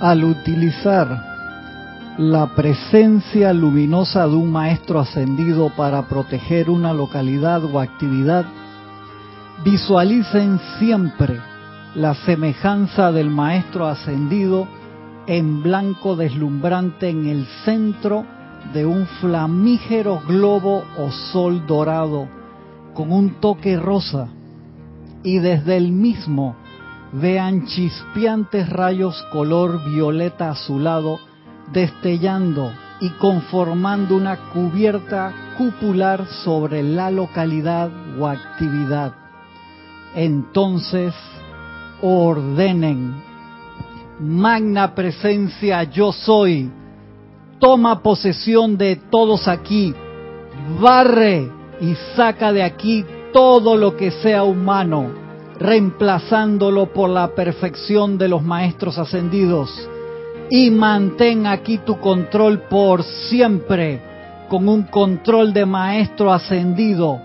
Al utilizar la presencia luminosa de un maestro ascendido para proteger una localidad o actividad, visualicen siempre la semejanza del maestro ascendido en blanco deslumbrante en el centro de un flamígero globo o sol dorado con un toque rosa y desde el mismo vean chispeantes rayos color violeta azulado destellando y conformando una cubierta cupular sobre la localidad o actividad. Entonces ordenen, magna presencia yo soy, toma posesión de todos aquí, barre y saca de aquí todo lo que sea humano, reemplazándolo por la perfección de los maestros ascendidos. Y mantén aquí tu control por siempre, con un control de maestro ascendido,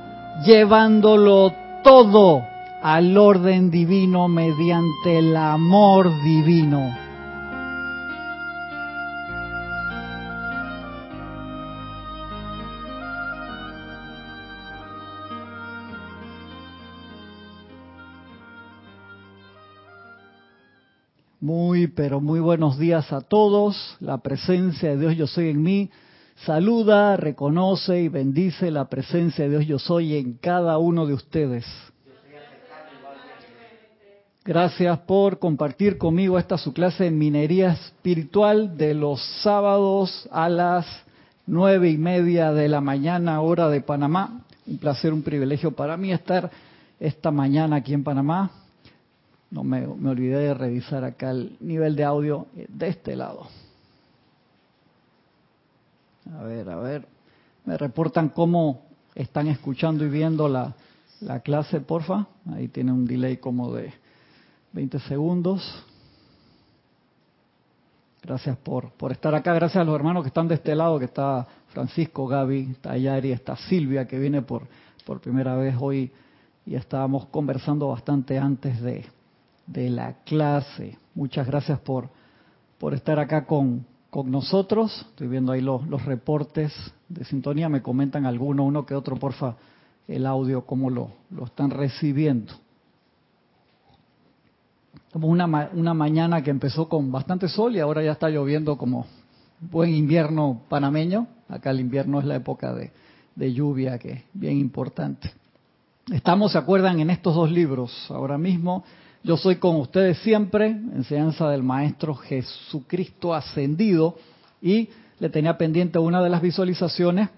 llevándolo todo al orden divino mediante el amor divino. Muy, pero muy buenos días a todos. La presencia de Dios yo soy en mí. Saluda, reconoce y bendice la presencia de Dios yo soy en cada uno de ustedes. Gracias por compartir conmigo esta su clase de minería espiritual de los sábados a las nueve y media de la mañana, hora de Panamá. Un placer, un privilegio para mí estar esta mañana aquí en Panamá. No me, olvidé de revisar acá el nivel de audio de este lado. A ver, a ver. Me reportan cómo están escuchando y viendo la, la clase, porfa. Ahí tiene un delay como de 20 segundos. Gracias por, por estar acá. Gracias a los hermanos que están de este lado, que está Francisco, Gaby, está está Silvia, que viene por, por primera vez hoy y estábamos conversando bastante antes de, de la clase. Muchas gracias por, por estar acá con, con nosotros. Estoy viendo ahí los, los reportes de sintonía. Me comentan alguno, uno que otro, porfa, el audio, cómo lo, lo están recibiendo. Como una, una mañana que empezó con bastante sol y ahora ya está lloviendo como buen invierno panameño. Acá el invierno es la época de, de lluvia, que es bien importante. Estamos, ¿se acuerdan?, en estos dos libros. Ahora mismo, yo soy con ustedes siempre, enseñanza del Maestro Jesucristo ascendido, y le tenía pendiente una de las visualizaciones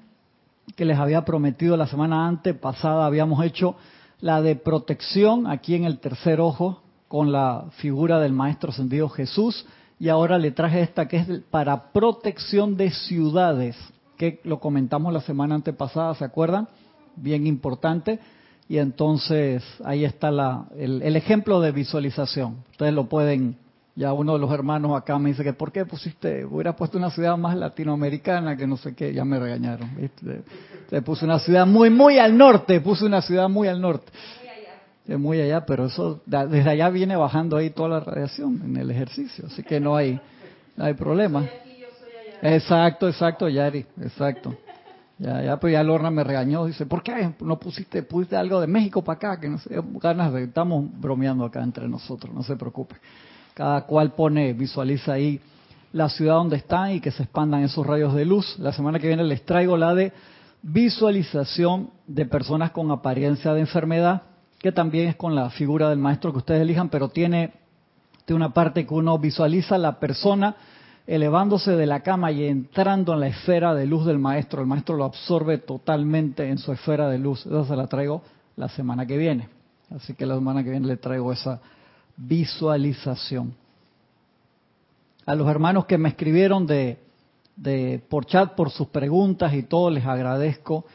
que les había prometido la semana antes pasada, habíamos hecho la de protección aquí en el tercer ojo, con la figura del Maestro Ascendido Jesús y ahora le traje esta que es para protección de ciudades, que lo comentamos la semana antepasada, ¿se acuerdan? Bien importante. Y entonces ahí está la, el, el, ejemplo de visualización. Ustedes lo pueden, ya uno de los hermanos acá me dice que ¿por qué pusiste, hubiera puesto una ciudad más latinoamericana que no sé qué? Ya me regañaron. ¿viste? Se puso una ciudad muy, muy al norte, puse una ciudad muy al norte muy allá, pero eso desde allá viene bajando ahí toda la radiación en el ejercicio, así que no hay no hay problema. Exacto, exacto, Yari, exacto. Ya, ya, pues ya Lorna me regañó, dice, ¿por qué no pusiste, pusiste algo de México para acá? Que no sé, ganas de, estamos bromeando acá entre nosotros, no se preocupe. Cada cual pone, visualiza ahí la ciudad donde está y que se expandan esos rayos de luz. La semana que viene les traigo la de visualización de personas con apariencia de enfermedad, que también es con la figura del maestro que ustedes elijan, pero tiene, tiene una parte que uno visualiza la persona elevándose de la cama y entrando en la esfera de luz del maestro. El maestro lo absorbe totalmente en su esfera de luz. Esa se la traigo la semana que viene. Así que la semana que viene le traigo esa visualización. A los hermanos que me escribieron de, de por chat por sus preguntas y todo, les agradezco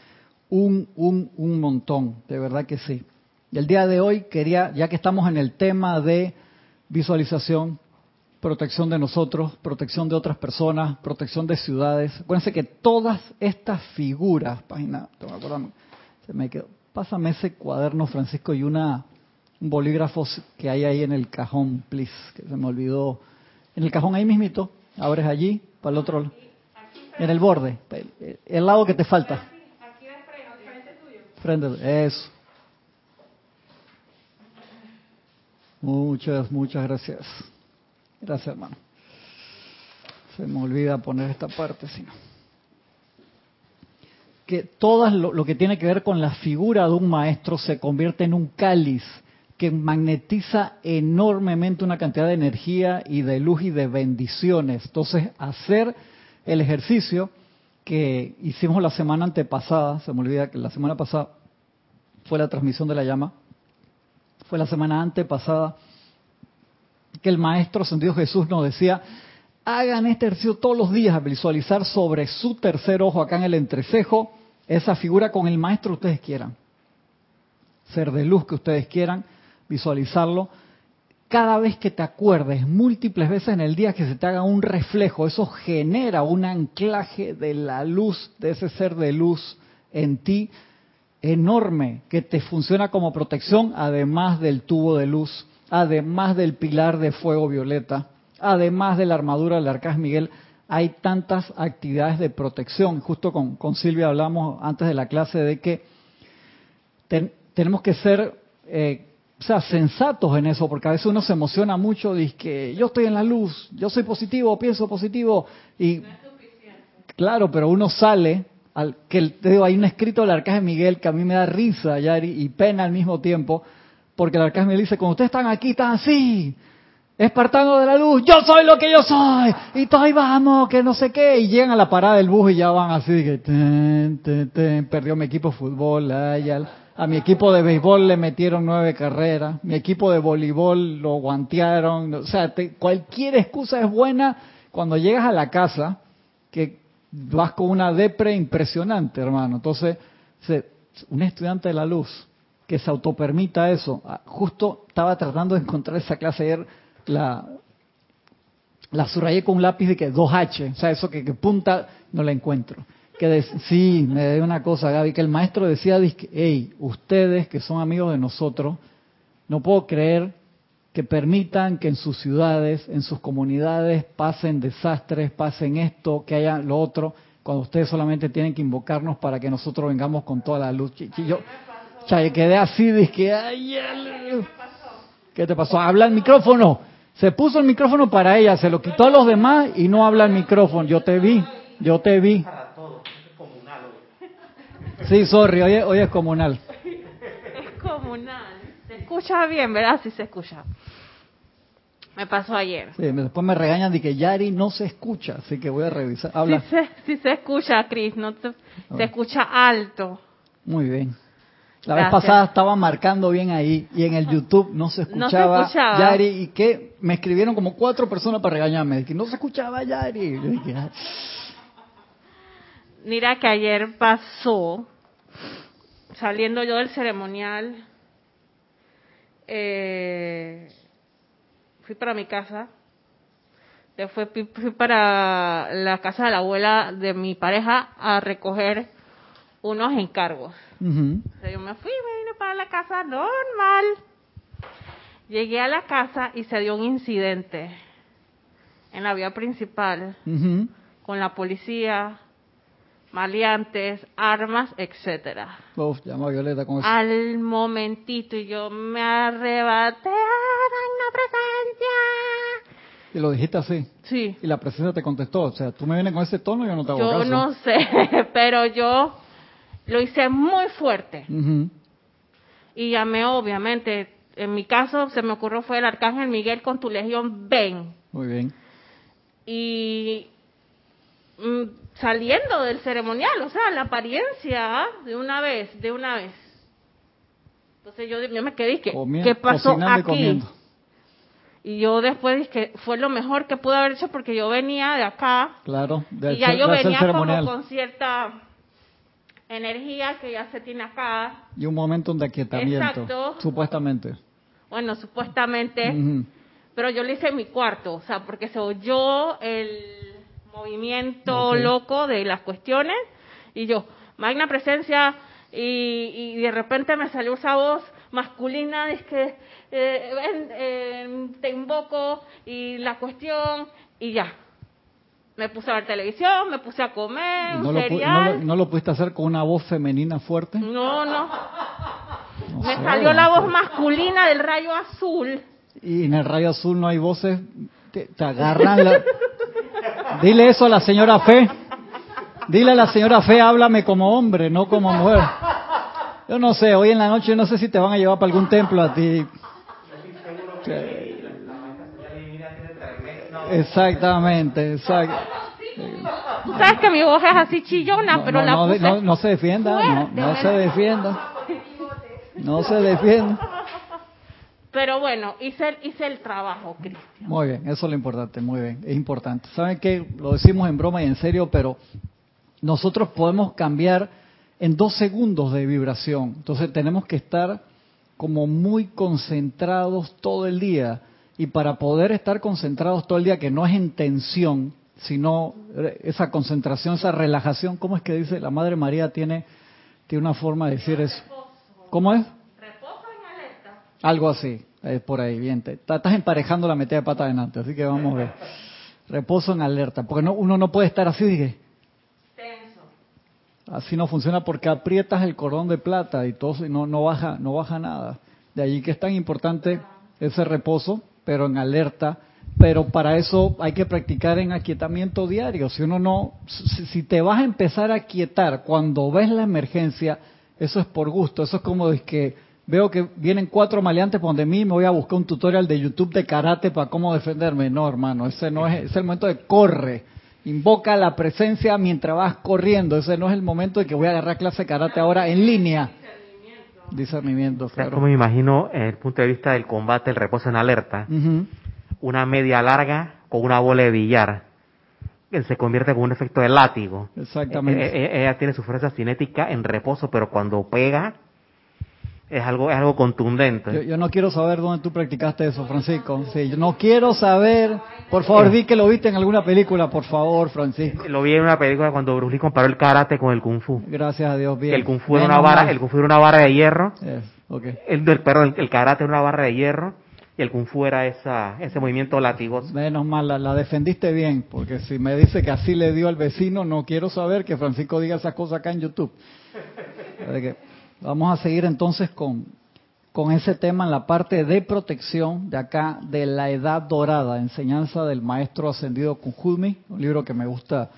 un, un, un montón, de verdad que sí. Y el día de hoy quería, ya que estamos en el tema de visualización, protección de nosotros, protección de otras personas, protección de ciudades. Acuérdense que todas estas figuras, página, se me quedó, pásame ese cuaderno, Francisco, y una un bolígrafo que hay ahí en el cajón, please, que se me olvidó En el cajón ahí mismito, abres allí, para el otro lado. En el borde, el, lado que te falta. Aquí frente tuyo. Frente, eso. Muchas, muchas gracias. Gracias, hermano. Se me olvida poner esta parte, si no. Que todo lo, lo que tiene que ver con la figura de un maestro se convierte en un cáliz que magnetiza enormemente una cantidad de energía y de luz y de bendiciones. Entonces, hacer el ejercicio que hicimos la semana antepasada, se me olvida que la semana pasada fue la transmisión de la llama, fue la semana antepasada que el maestro sentido Jesús nos decía, hagan este ejercicio todos los días visualizar sobre su tercer ojo acá en el entrecejo esa figura con el maestro ustedes quieran, ser de luz que ustedes quieran, visualizarlo. Cada vez que te acuerdes, múltiples veces en el día que se te haga un reflejo, eso genera un anclaje de la luz, de ese ser de luz en ti, enorme, que te funciona como protección, además del tubo de luz, además del pilar de fuego violeta, además de la armadura del Arcángel Miguel. Hay tantas actividades de protección. Justo con, con Silvia hablamos antes de la clase de que ten, tenemos que ser eh, o sea, sensatos en eso, porque a veces uno se emociona mucho, dice que yo estoy en la luz, yo soy positivo, pienso positivo, y No claro, pero uno sale, al, que te digo, hay un escrito del Arcángel Miguel que a mí me da risa Yari, y pena al mismo tiempo, porque el Arcángel dice, cuando ustedes están aquí, están así, espartano de la luz, yo soy lo que yo soy, y todos ahí vamos, que no sé qué, y llegan a la parada del bus y ya van así, que ten, ten, ten, perdió mi equipo de fútbol, a mi equipo de béisbol le metieron nueve carreras, mi equipo de voleibol lo guantearon, o sea, te- cualquier excusa es buena cuando llegas a la casa, que vas con una depre impresionante, hermano. Entonces, un estudiante de la luz que se autopermita eso, ah, justo estaba tratando de encontrar esa clase ayer, la, la subrayé con un lápiz de que 2H, o sea, eso que, que punta, no la encuentro. Que sí, me dio una cosa, Gaby, que el maestro decía, hey, ustedes que son amigos de nosotros, no puedo creer que permitan que en sus ciudades, en sus comunidades pasen desastres, pasen esto, que haya lo otro, cuando ustedes solamente tienen que invocarnos para que nosotros vengamos con toda la luz. Chi- Yo, cha, yo quedé así, dije, ay, el- ¿qué te pasó? Habla el micrófono. Se puso el micrófono para ella, se lo quitó a los demás y no habla el micrófono. Yo te vi, yo te vi. para todo, es comunal hoy. Sí, sorry, hoy, es- hoy es comunal. Es comunal. Se escucha bien, ¿verdad? Sí se escucha. Me pasó ayer. Sí, después me regañan de que Yari no se escucha, así que voy a revisar. Habla. Sí se, sí se escucha, Cris. No te- se escucha alto. Muy bien. La vez pasada estaba marcando bien ahí y en el YouTube no se No se escuchaba, escuchaba. Yari y que me escribieron como cuatro personas para regañarme, que no se escuchaba Yari. "Ah". Mira que ayer pasó, saliendo yo del ceremonial, eh, fui para mi casa, después fui para la casa de la abuela de mi pareja a recoger unos encargos. O sea, yo me fui, me vine para la casa normal. Llegué a la casa y se dio un incidente en la vía principal con la policía, maleantes, armas, etcétera. Uf, llama a Violeta con eso. Al momentito y yo me arrebaté, ¡ah, una presencia! Y lo dijiste así. Sí, Y la presencia te contestó. O sea, tú me vienes con ese tono y yo no te hago yo caso. no sé, pero yo lo hice muy fuerte y llamé obviamente. En mi caso se me ocurrió fue el arcángel Miguel con tu legión ven Muy bien. y mm, saliendo del ceremonial, o sea, la apariencia de una vez, de una vez. Entonces yo, yo me quedé, ¿qué, Comi- ¿qué pasó aquí? comiendo. Y yo después dije fue lo mejor que pude haber hecho porque yo venía de acá Claro. de y ya yo venía como con cierta energía que ya se tiene acá. Y un momento de aquietamiento. Exacto. Supuestamente. Bueno, supuestamente, pero yo lo hice en mi cuarto, o sea, porque se oyó el movimiento loco de las cuestiones y yo, magna presencia, y, y de repente me salió esa voz, masculina, es que eh, ven, eh, te invoco y la cuestión y ya. Me puse a ver televisión, me puse a comer, ¿No un lo, no, lo, no lo pudiste hacer con una voz femenina fuerte? No, no. No Me sé, salió la voz masculina del rayo azul. Y en el rayo azul no hay voces, te, te agarran la... Dile eso a la señora Fe. Dile a la señora Fe, háblame como hombre, no como mujer. Yo no sé, hoy en la noche no sé si te van a llevar para algún templo a ti. Sí. Exactamente, exacto. Tú sabes que mi voz es así chillona, No, pero no, la no, puse no- no se defienda, no, fuerte, no me se defienda. No se defienda. Pero bueno, hice, el- hice el trabajo, Cristian. Muy bien, eso es lo importante, muy bien, es importante. Saben que lo decimos en broma y en serio, pero nosotros podemos cambiar en dos segundos de vibración. Entonces tenemos que estar como muy concentrados todo el día. Y para poder estar concentrados todo el día, que no es en tensión, sino eh, esa concentración, esa relajación, ¿cómo es que dice? La Madre María tiene, tiene una forma de decir eso. ¿Cómo es? Reposo en alerta. Algo así, eh, por ahí, bien. Te, estás emparejando la metida de pata adelante, así que vamos a ver. Reposo en alerta, porque no, uno no puede estar así, dije, Tenso. así no funciona porque aprietas el cordón de plata y todo y no, no baja, no baja nada. De allí que es tan importante ese reposo, pero en alerta. Pero para eso hay que practicar en aquietamiento diario. Si uno no, si, te vas a empezar a aquietar cuando ves la emergencia, eso es por gusto. Eso es como es que veo que vienen cuatro maleantes por donde mí me voy a buscar un tutorial de YouTube de karate para cómo defenderme. No, hermano, ese no es, es el momento de corre. Invoca la presencia mientras vas corriendo. Ese no es el momento de que voy a agarrar clase de karate ahora en línea. Discernimiento, O sea, claro. como me imagino, desde el punto de vista del combate, el reposo en alerta, una media larga con una bola de billar, que se convierte con un efecto de látigo. Exactamente. Eh, eh, ella tiene su fuerza cinética en reposo, pero cuando pega, es algo, es algo contundente. Yo, yo no quiero saber dónde tú practicaste eso, Francisco. Sí, yo no quiero saber. Por favor, di que lo viste en alguna película, por favor, Francisco. Lo vi en una película cuando Bruce Lee comparó el karate con el kung fu. Gracias a Dios, bien. Que el kung fu era una vara, el kung fu era una barra de hierro, Yes, ok. el, el perdón, el, el karate era una barra de hierro y el kung fu era esa, ese movimiento latigoso. Menos mal, la, la defendiste bien, porque si me dice que así le dio al vecino, no quiero saber que Francisco diga esas cosas acá en YouTube. Vamos a seguir entonces con, con ese tema en la parte de protección de acá de la Edad Dorada, enseñanza del maestro ascendido Kunjumi, un libro que me gusta,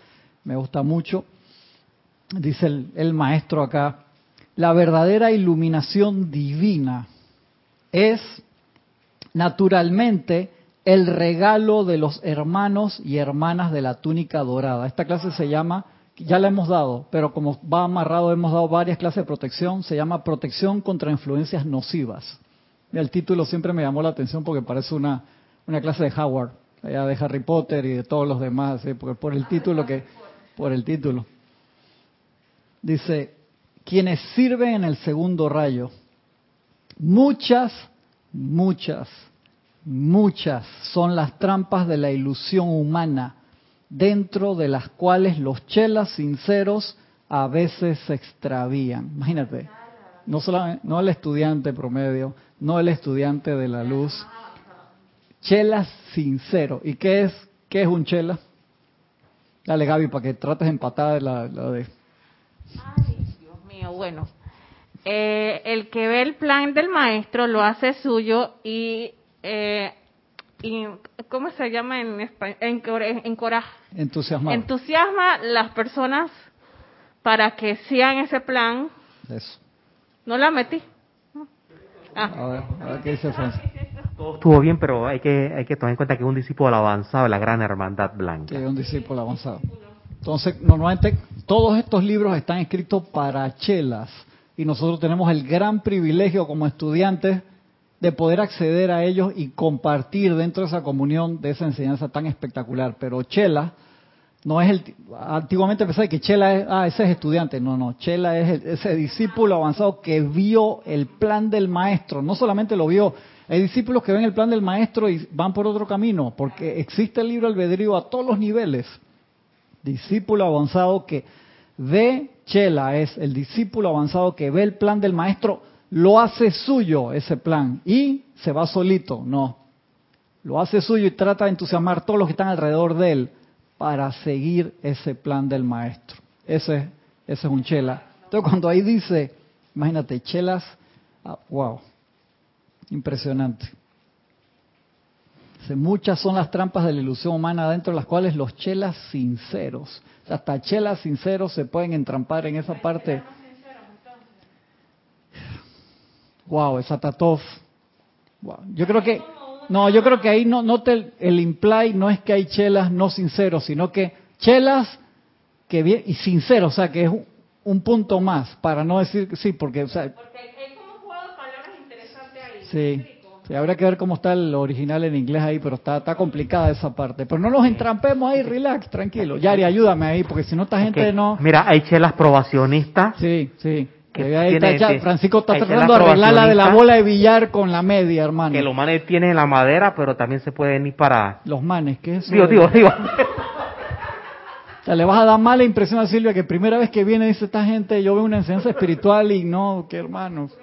me gusta mucho. Dice el, el maestro acá, la verdadera iluminación divina es naturalmente el regalo de los hermanos y hermanas de la túnica dorada. Esta clase se llama, ya la hemos dado, pero como va amarrado, hemos dado varias clases de protección, se llama protección contra influencias nocivas. El título siempre me llamó la atención porque parece una, una clase de Howard, allá de Harry Potter y de todos los demás, ¿sí? por, por el título que, por el título. Dice, quienes sirven en el segundo rayo, muchas, muchas, muchas son las trampas de la ilusión humana, dentro de las cuales los chelas sinceros a veces se extravían. Imagínate, no, solamente, no el estudiante promedio, no el estudiante de la luz, chelas sincero. ¿Y qué es, qué es un chela? Dale Gaby, para que trates de empatar la, la de... Ay, Dios mío, bueno. Eh, el que ve el plan del maestro lo hace suyo y, eh, y ¿cómo se llama en español? Encoraja. Entusiasmado. Entusiasma las personas para que sigan ese plan. Eso. No la metí. Ah, A ver, a ver qué dice Francis. Todo estuvo bien, pero hay que, hay que tomar en cuenta que es un discípulo avanzado de la gran hermandad blanca. Que es un discípulo avanzado. Entonces, normalmente todos estos libros están escritos para chelas y nosotros tenemos el gran privilegio como estudiantes de poder acceder a ellos y compartir dentro de esa comunión de esa enseñanza tan espectacular. Pero chela no es el... Antiguamente pensaba que chela es, ah, ese es estudiante. No, no, chela es el- ese discípulo avanzado que vio el plan del maestro. No solamente lo vio, hay discípulos que ven el plan del maestro y van por otro camino, porque existe el libro albedrío a todos los niveles discípulo avanzado que ve Chela, es el discípulo avanzado que ve el plan del maestro lo hace suyo ese plan y se va solito, no. Lo hace suyo y trata de entusiasmar a todos los que están alrededor de él para seguir ese plan del maestro. Ese, ese es un chela. Entonces cuando ahí dice, imagínate, chelas, ah, wow, impresionante. muchas son las trampas de la ilusión humana dentro de las cuales los chelas sinceros, hasta chelas sinceros se pueden entrampar en esa parte. Wow, esa Tatov. Wow. Yo creo que no, yo creo que ahí no, no te, el imply no es que hay chelas no sinceros, sino que chelas que bien y sinceros, o sea, que es un, punto más para no decir que sí, porque o sea, porque hay como jugado palabras interesantes ahí. Sí. Sí, habrá que ver cómo está el original en inglés ahí, pero está, está complicada esa parte. Pero no los entrampemos ahí, relax, tranquilo. Yari, ayúdame ahí, porque si no esta gente no... Mira, hay chelas probacionistas. Sí, sí. Francisco está tratando de arreglar la de la bola de billar con la media, hermano. Que los manes tienen la madera, pero también se pueden ir para... Los manes, ¿qué es eso? Digo, digo, digo. O sea, le vas a dar mala impresión a Silvia que primera vez que viene dice esta gente, yo veo una enseñanza espiritual y no, qué hermanos.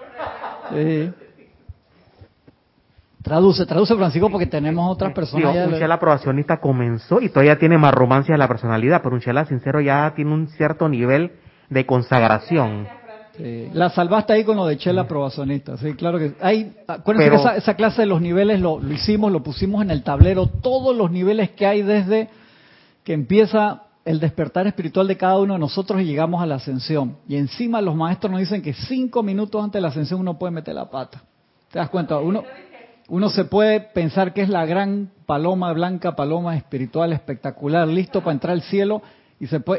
Traduce, traduce Francisco porque tenemos otras personas. un chela aprobacionista comenzó y todavía tiene más romancia de la personalidad, pero un chela sincero ya tiene un cierto nivel de consagración. La salvaste ahí con lo de Chela probacionista, sí, claro que hay. Acuérdense que esa, clase de los niveles lo, hicimos, lo pusimos en el tablero, todos los niveles que hay desde que empieza el despertar espiritual de cada uno de nosotros y llegamos a la ascensión. Y encima los maestros nos dicen que cinco minutos antes de la ascensión uno puede meter la pata. ¿Te das cuenta? Uno, uno se puede pensar que es la gran paloma blanca, paloma espiritual espectacular, listo para entrar al cielo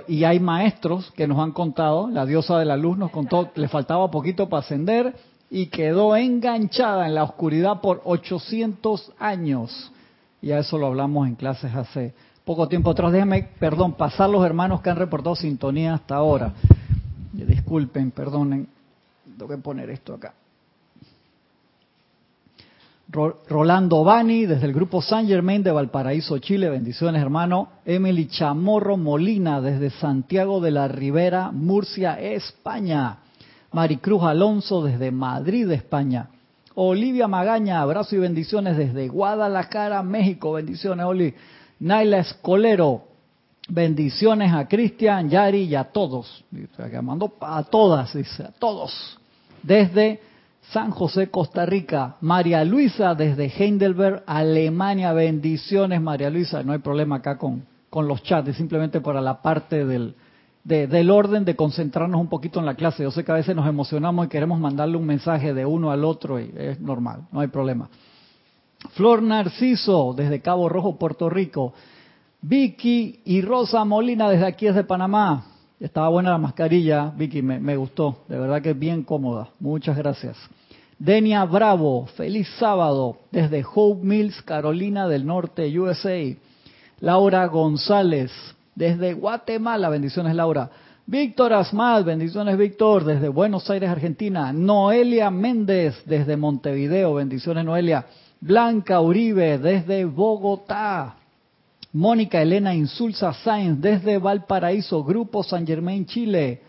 y, hay maestros que nos han contado, la diosa de la luz nos contó, le faltaba poquito para ascender y quedó enganchada en la oscuridad por 800 años. Y a eso lo hablamos en clases hace poco tiempo atrás. Déjame, perdón, pasar los hermanos que han reportado sintonía hasta ahora. Disculpen, perdonen, tengo que poner esto acá. Rolando Bani, desde el grupo San Germain de Valparaíso, Chile. Bendiciones, hermano. Emily Chamorro Molina, desde Santiago de la Ribera, Murcia, España. Maricruz Alonso, desde Madrid, España. Olivia Magaña, abrazo y bendiciones desde Guadalajara, México. Bendiciones, Oli. Naila Escolero, bendiciones a Cristian, Yari y a todos. A todas, dice, a todos. Desde San José, Costa Rica. María Luisa desde Heidelberg, Alemania. Bendiciones, María Luisa. No hay problema acá con, con los chats, es simplemente para la parte del, del orden de concentrarnos un poquito en la clase. Yo sé que a veces nos emocionamos y queremos mandarle un mensaje de uno al otro y es normal, no hay problema. Flor Narciso desde Cabo Rojo, Puerto Rico. Vicky y Rosa Molina desde aquí, desde Panamá. Estaba buena la mascarilla, Vicky, me, gustó. De verdad que es bien cómoda. Muchas gracias. Denia Bravo, feliz sábado desde Hope Mills, Carolina del Norte, USA. Laura González, desde Guatemala, bendiciones Laura. Víctor Asmad, bendiciones Víctor, desde Buenos Aires, Argentina. Noelia Méndez, desde Montevideo, bendiciones Noelia. Blanca Uribe, desde Bogotá. Mónica Elena Insulza Sáenz desde Valparaíso, Grupo San Germain, Chile.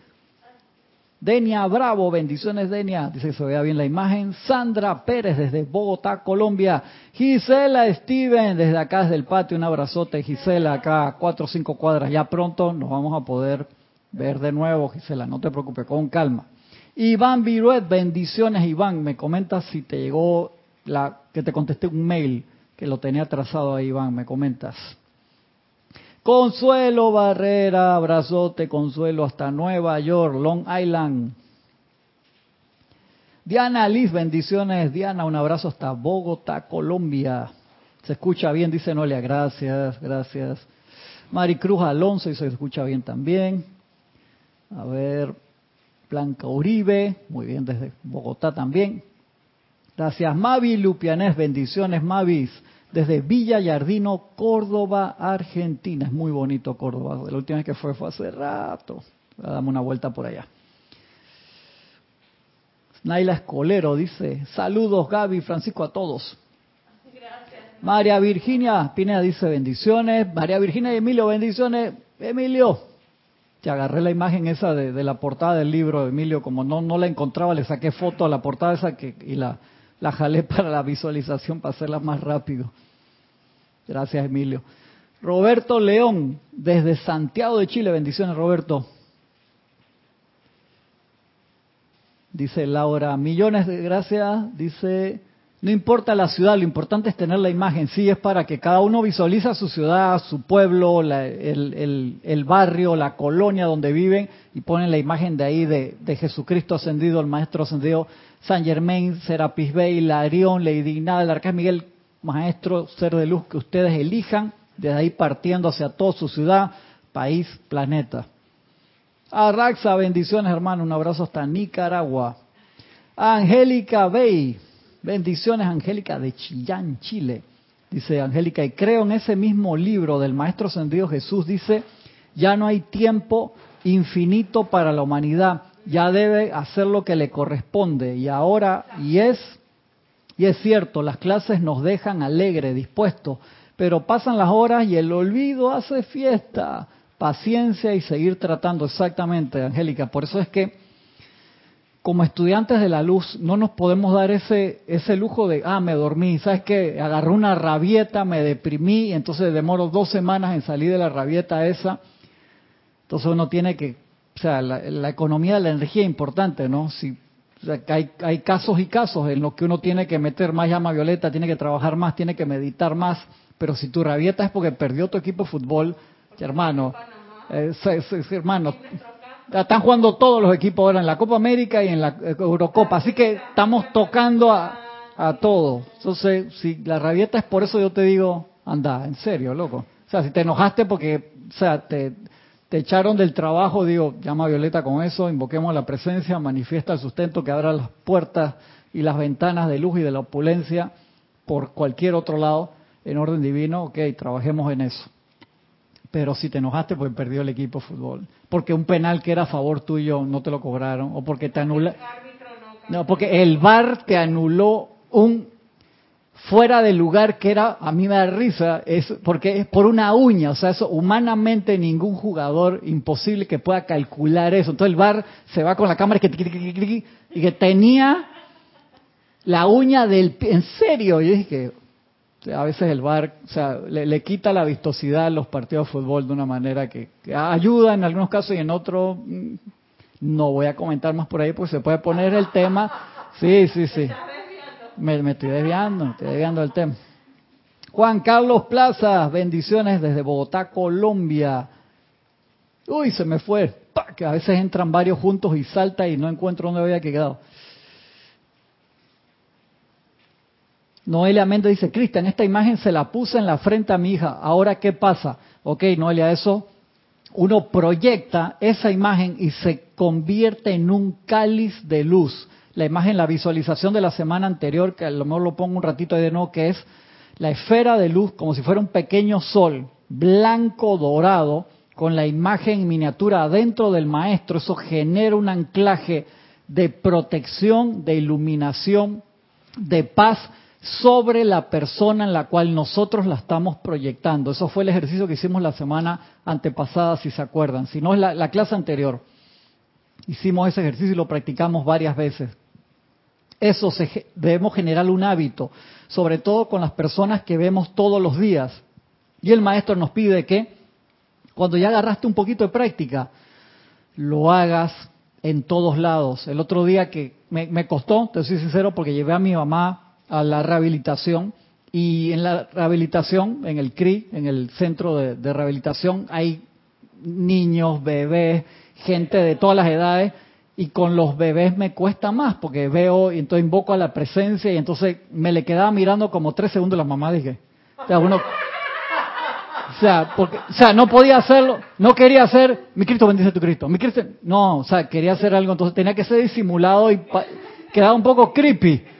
Denia Bravo, bendiciones Denia, dice que se vea bien la imagen. Sandra Pérez desde Bogotá, Colombia. Gisela Steven desde acá, desde el patio, un abrazote. Gisela, acá, cuatro o cinco cuadras. Ya pronto nos vamos a poder ver de nuevo, Gisela, no te preocupes, con calma. Iván Viruet, bendiciones Iván, me comentas si te llegó la que te contesté un mail que lo tenía trazado ahí, Iván, me comentas. Consuelo Barrera, abrazote, Consuelo, hasta Nueva York, Long Island. Diana Liz, bendiciones. Diana, un abrazo hasta Bogotá, Colombia. Se escucha bien, dice Noelia, gracias, gracias. Maricruz Alonso, y se escucha bien también. A ver, Blanca Uribe, muy bien desde Bogotá también. Gracias, Mavi Lupianés, bendiciones, Mavis desde Villa Yardino, Córdoba, Argentina. Es muy bonito Córdoba. La última vez que fue fue hace rato. Dame una vuelta por allá. Naila Escolero dice, saludos Gaby, Francisco a todos. María Virginia Pineda dice bendiciones. María Virginia y Emilio, bendiciones. Emilio, te agarré la imagen esa de, de la portada del libro, Emilio, como no, no la encontraba, le saqué foto a la portada esa que, y la, la jalé para la visualización para hacerla más rápido. Gracias, Emilio. Roberto León, desde Santiago de Chile. Bendiciones, Roberto. Dice Laura, millones de gracias. Dice, no importa la ciudad, lo importante es tener la imagen. Sí, es para que cada uno visualiza su ciudad, su pueblo, el, barrio, la colonia donde viven y ponen la imagen de ahí de, de Jesucristo ascendido, el Maestro ascendido, San Germain, Serapis Bey, Larión, Lady Nada, el Arcángel Miguel, Maestro, Ser de Luz que ustedes elijan, desde ahí partiendo hacia toda su ciudad, país, planeta. Arraxa, bendiciones hermano, un abrazo hasta Nicaragua. Angélica Bey, bendiciones Angélica de Chillán, Chile. Dice Angélica, y creo en ese mismo libro del Maestro Ascendido Jesús, dice, ya no hay tiempo infinito para la humanidad, ya debe hacer lo que le corresponde. Y ahora, y es, y es cierto, las clases nos dejan alegre, dispuestos, pero pasan las horas y el olvido hace fiesta. Paciencia y seguir tratando, exactamente, Angélica. Por eso es que como estudiantes de la luz no nos podemos dar ese ese lujo de, ah, me dormí, ¿sabes qué? Agarré una rabieta, me deprimí, y entonces demoro dos semanas en salir de la rabieta esa. Entonces uno tiene que, o sea, la, la economía de la energía es importante, ¿no? Si, o sea, que hay, hay casos y casos en los que uno tiene que meter más llama violeta, tiene que trabajar más, tiene que meditar más, pero si tu rabieta es porque perdió tu equipo de fútbol, hermano, eh, hermano, están jugando todos los equipos ahora en la Copa América y en la eh, Eurocopa, así que estamos tocando a, a todo. Entonces, si la rabieta es por eso, yo te digo, anda, en serio, loco. O sea, si te enojaste porque, o sea, te, echaron del trabajo, digo, llama Violeta con eso, invoquemos la presencia, manifiesta el sustento que abra las puertas y las ventanas de luz y de la opulencia por cualquier otro lado en orden divino, ok, trabajemos en eso. Pero si te enojaste, pues perdió el equipo de fútbol. Porque un penal que era a favor tuyo no te lo cobraron. O porque te anula. No, porque el VAR te anuló un fuera de lugar que era, a mí me da risa, es porque es por una uña. O sea, eso humanamente ningún jugador, imposible que pueda calcular eso. Entonces el VAR se va con la cámara y que, y que tenía la uña del pie. En serio, yo dije a veces el VAR, o sea, le, quita la vistosidad a los partidos de fútbol de una manera que, ayuda en algunos casos y en otros mm, no voy a comentar más por ahí porque se puede poner el tema. Sí, sí, sí. Me, estoy desviando, me estoy desviando del tema. Juan Carlos Plaza, bendiciones desde Bogotá, Colombia. Uy, se me fue. ¡Pa! Que a veces entran varios juntos y salta y no encuentro dónde había quedado. Noelia Méndez dice, Cristian, esta imagen se la puse en la frente a mi hija. Ahora, ¿qué pasa? Ok, Noelia, eso uno proyecta esa imagen y se convierte en un cáliz de luz. La imagen, la visualización de la semana anterior, que a lo mejor lo pongo un ratito ahí de nuevo, que es la esfera de luz como si fuera un pequeño sol, blanco dorado, con la imagen en miniatura adentro del maestro. Eso genera un anclaje de protección, de iluminación, de paz sobre la persona en la cual nosotros la estamos proyectando. Eso fue el ejercicio que hicimos la semana antepasada, si se acuerdan. Si no es la, la clase anterior. Hicimos ese ejercicio y lo practicamos varias veces. Eso se, debemos generar un hábito, sobre todo con las personas que vemos todos los días. Y el maestro nos pide que cuando ya agarraste un poquito de práctica, lo hagas en todos lados. El otro día que me, me costó, te soy sincero, porque llevé a mi mamá a la rehabilitación. Y en la rehabilitación, en el CRI, en el centro de, rehabilitación, hay niños, bebés, gente de todas las edades. Y con los bebés me cuesta más porque veo y entonces invoco a la presencia y entonces me le quedaba mirando como tres segundos la mamá dije, o sea, no podía hacerlo, no quería hacer, mi Cristo bendice tu Cristo, mi Cristo, no, o sea, quería hacer algo, entonces tenía que ser disimulado y quedaba un poco creepy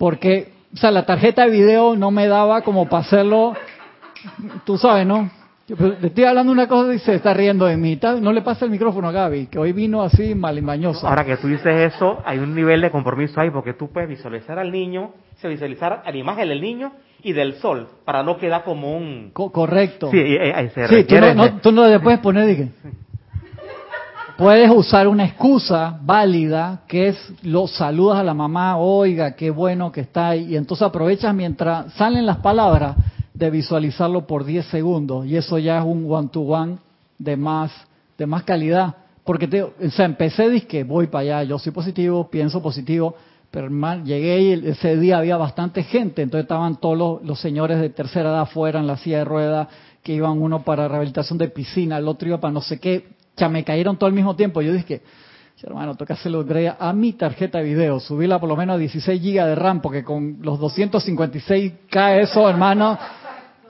porque, o sea, la tarjeta de video no me daba como para hacerlo, tú sabes, ¿no? Le estoy hablando una cosa y se está riendo de mí. No le pasa el micrófono a Gaby, que hoy vino así malimbañoso. Ahora que tú dices eso, hay un nivel de compromiso ahí, porque tú puedes visualizar al niño, se visualizar a la imagen del niño y del sol, para no quedar como un... Co correcto. Sí, eh, eh, se sí tú, no, no, tú no le puedes poner, dije, puedes usar una excusa válida que es los saludas a la mamá, oiga, qué bueno que está ahí, y entonces aprovechas mientras salen las palabras de visualizarlo por 10 segundos. Y eso ya es un one to one de más de más calidad, porque te, o sea, empecé que voy para allá, yo soy positivo, pienso positivo, pero llegué y ese día había bastante gente, entonces estaban todos los, los señores de tercera edad afuera en la silla de ruedas, que iban uno para rehabilitación de piscina, el otro iba para no sé qué, me cayeron todo al mismo tiempo. Yo dije, hermano, toca hacerlo a mi tarjeta de video, subirla por lo menos a 16 GB de RAM, porque con los 256K eso, hermano,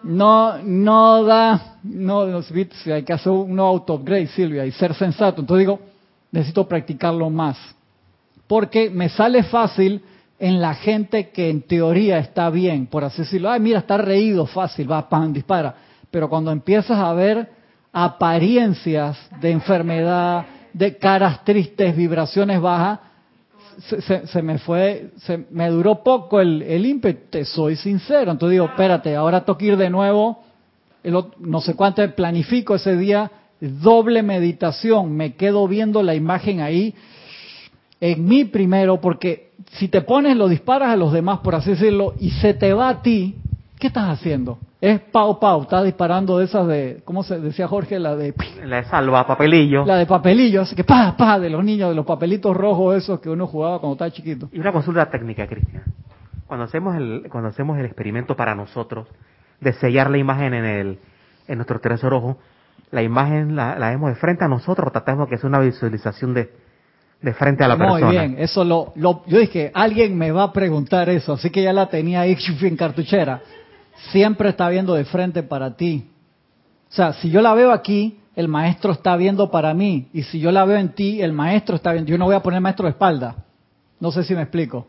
no, no da, no, hay que hacer un auto upgrade, Silvia, y ser sensato. Entonces digo, necesito practicarlo más. Porque me sale fácil en la gente que en teoría está bien, por así decirlo. Ay, mira, está reído fácil, va, pan, dispara. Pero cuando empiezas a ver apariencias de enfermedad, de caras tristes, vibraciones bajas, se, me fue, se me duró poco el, el ímpetu, te soy sincero. Entonces digo, espérate, ahora toca ir de nuevo, no sé cuánto planifico ese día, doble meditación, me quedo viendo la imagen ahí, en mí primero, porque si te pones, lo disparas a los demás, por así decirlo, y se te va a ti, ¿qué estás haciendo? Es pau pau, está disparando de esas de, ¿cómo se decía Jorge? La de... La de salva, papelillo. La de papelillo, así que pa, pa, de los niños, de los papelitos rojos esos que uno jugaba cuando estaba chiquito. Y una consulta técnica, Cristian. Cuando hacemos el, cuando hacemos el experimento para nosotros, de sellar la imagen en el, en nuestro tercer ojo, la imagen la, la vemos de frente a nosotros, tratamos que es una visualización de, de frente a la persona. Muy bien, eso lo, lo, yo dije, alguien me va a preguntar eso, así que ya la tenía ahí en cartuchera siempre está viendo de frente para ti. O sea, si yo la veo aquí, el maestro está viendo para mí. Y si yo la veo en ti, el maestro está viendo. Yo no voy a poner maestro de espalda. No sé si me explico.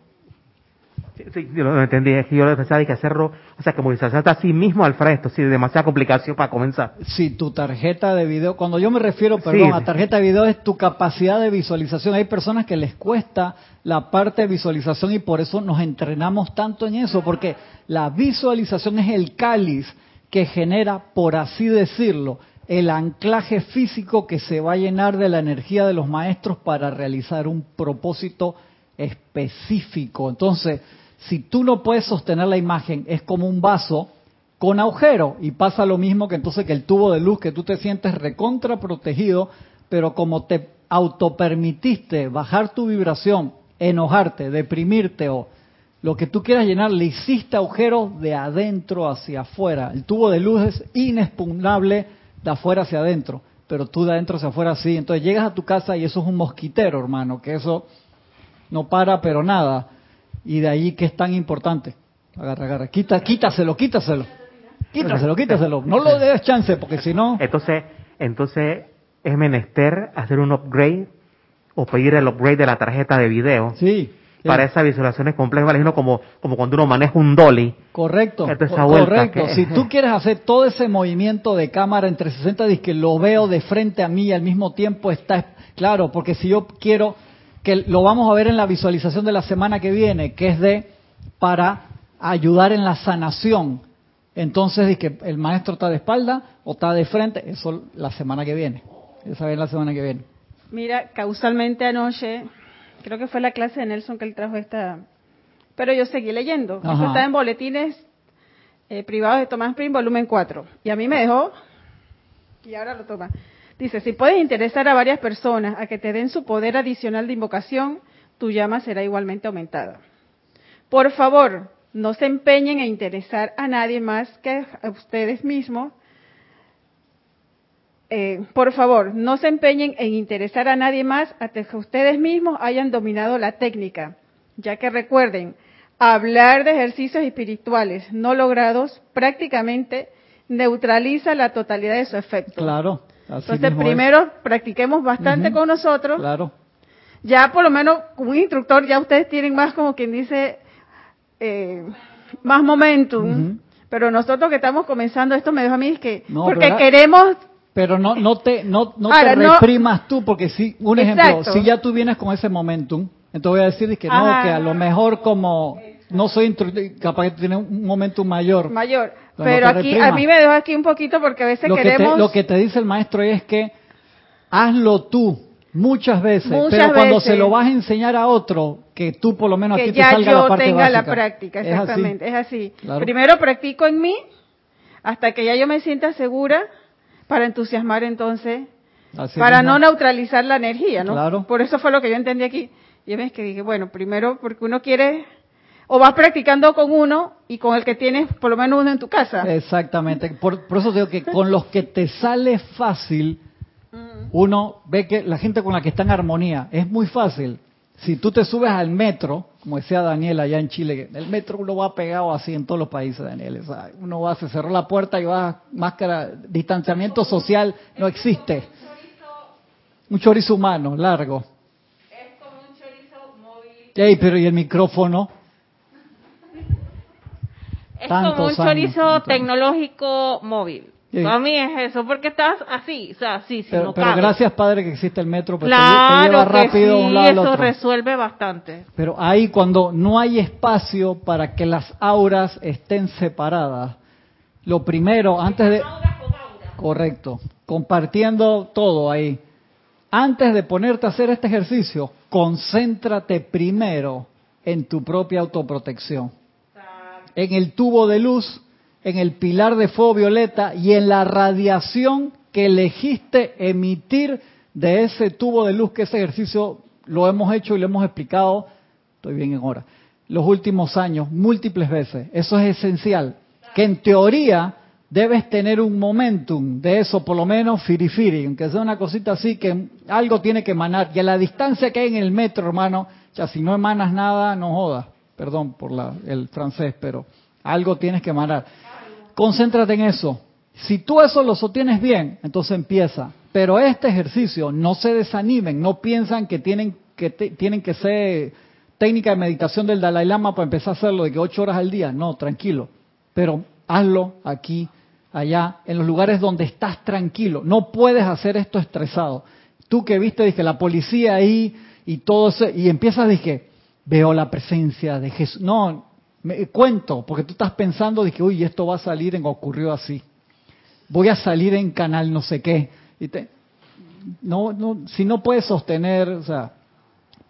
Sí, yo lo entendí, es que yo pensaba que hacerlo, o sea, como dices, hasta así mismo al frente, sí, demasiada complicación para comenzar. Sí, tu tarjeta de video, cuando yo me refiero, perdón, a tarjeta de video es tu capacidad de visualización. Hay personas que les cuesta la parte de visualización y por eso nos entrenamos tanto en eso, porque la visualización es el cáliz que genera, por así decirlo, el anclaje físico que se va a llenar de la energía de los maestros para realizar un propósito específico. Entonces, si tú no puedes sostener la imagen, es como un vaso con agujero y pasa lo mismo que entonces que el tubo de luz que tú te sientes recontra protegido, pero como te autopermitiste bajar tu vibración, enojarte, deprimirte o lo que tú quieras llenar, le hiciste agujero de adentro hacia afuera. El tubo de luz es inexpugnable de afuera hacia adentro, pero tú de adentro hacia afuera sí. Entonces llegas a tu casa y eso es un mosquitero, hermano, que eso no para pero nada. Y de ahí que es tan importante. Agarra, agarra. Quita, quítaselo, quítaselo. Quítaselo, quítaselo. No lo des chance porque si no... Entonces, entonces es menester hacer un upgrade o pedir el upgrade de la tarjeta de video. Sí. Para esas visualizaciones complejas, imagino como, como cuando uno maneja un dolly. Correcto. correcto. Si tú quieres hacer todo ese movimiento de cámara entre 60 y que lo veo de frente a mí y al mismo tiempo está claro, porque si yo quiero que lo vamos a ver en la visualización de la semana que viene, que es de para ayudar en la sanación. Entonces, que el maestro está de espalda o está de frente, eso la semana que viene. Esa es la semana que viene. Mira, causalmente anoche, creo que fue la clase de Nelson que él trajo esta, pero yo seguí leyendo. Esto está en boletines eh, privados de Tomás Prim, volumen 4. Y a mí me dejó, y ahora lo toma. Dice, si puedes interesar a varias personas a que te den su poder adicional de invocación, tu llama será igualmente aumentada. Por favor, no se empeñen en interesar a nadie más que a ustedes mismos. Eh, por favor, no se empeñen en interesar a nadie más hasta que ustedes mismos hayan dominado la técnica, ya que recuerden, hablar de ejercicios espirituales no logrados prácticamente neutraliza la totalidad de su efecto. Claro. Entonces, primero practiquemos bastante con nosotros. Claro. Ya por lo menos un instructor, ya ustedes tienen más como quien dice, eh, más momentum. Pero nosotros que estamos comenzando esto me deja a mí es que, porque queremos pero no no te no, no te reprimas tú porque si un ejemplo si ya tú vienes con ese momentum entonces voy a decir que no que a lo mejor como no soy capaz que tiene un momentum mayor mayor pero aquí, a mí me deja aquí un poquito porque a veces queremos... lo que te dice el maestro es que hazlo tú. Muchas veces, Muchas pero cuando veces. se lo vas a enseñar a otro, que tú por lo menos que aquí te salga yo la parte tenga la práctica, Es así. exactamente, es así. Claro. Primero practico en mí hasta que ya yo me sienta segura para entusiasmar entonces, Así para no neutralizar la energía, ¿no? Claro. Por eso fue lo que yo entendí aquí. Y ves que dije, bueno, primero porque uno quiere o vas practicando con uno y con el que tienes por lo menos uno en tu casa. Exactamente. Por, por eso digo que con los que te sale fácil, uno ve que la gente con la que está en armonía es muy fácil. Si tú te subes al metro, como decía Daniel allá en Chile, el metro uno va pegado así en todos los países, Daniel. o sea, uno va, se cerró la puerta y va, máscara, distanciamiento social no existe. Un chorizo humano, largo. Es como un chorizo móvil. Ey, pero ¿y el micrófono? Es Tantos como un chorizo tecnológico móvil. Sí. Para mí es eso, porque estás así, o sea, así, si Pero, no pero gracias, Padre, que existe el metro, pero te lle- te lleva que rápido de un sí, lado al eso otro. resuelve bastante. Pero ahí cuando no hay espacio para que las auras estén separadas, lo primero, antes de... Correcto, compartiendo todo ahí. Antes de ponerte a hacer este ejercicio, concéntrate primero en tu propia autoprotección. En el tubo de luz, en el pilar de fuego violeta y en la radiación que elegiste emitir de ese tubo de luz, que ese ejercicio lo hemos hecho y lo hemos explicado, estoy bien en hora, los últimos años, múltiples veces. Eso es esencial. Que en teoría debes tener un momentum de eso, por lo menos firifiri, aunque sea una cosita así, que algo tiene que emanar. Y a la distancia que hay en el metro, hermano, ya si no emanas nada, no jodas. Perdón por la- el francés, pero algo tienes que emanar. Concéntrate en eso. Si tú eso lo sostienes bien, entonces empieza. Pero este ejercicio, no se desanimen, no piensan que tienen que, tienen que ser técnica de meditación del Dalai Lama para empezar a hacerlo de que ocho horas al día. No, tranquilo. Pero hazlo aquí, allá, en los lugares donde estás tranquilo. No puedes hacer esto estresado. Tú que viste, dije, la policía ahí y todo eso, y empiezas, dije, veo la presencia de Jesús. No, me cuento, porque tú estás pensando, dije, uy, esto va a salir en ocurrió así. Voy a salir en canal no sé qué. Y te- no, no, si no puedes sostener, o sea,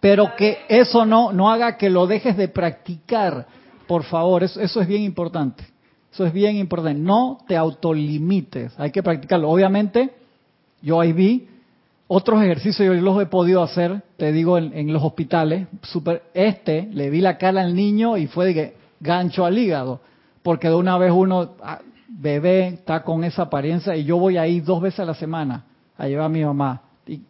pero que eso no, no haga que lo dejes de practicar, por favor, eso, eso es bien importante. Eso es bien importante. No te autolimites, hay que practicarlo. Obviamente, yo ahí vi otros ejercicios, yo los he podido hacer, te digo, en, en los hospitales. Super, este, le vi la cara al niño y fue de que gancho al hígado, porque de una vez uno, ah, bebé, está con esa apariencia y yo voy ahí dos veces a la semana a llevar a mi mamá. Y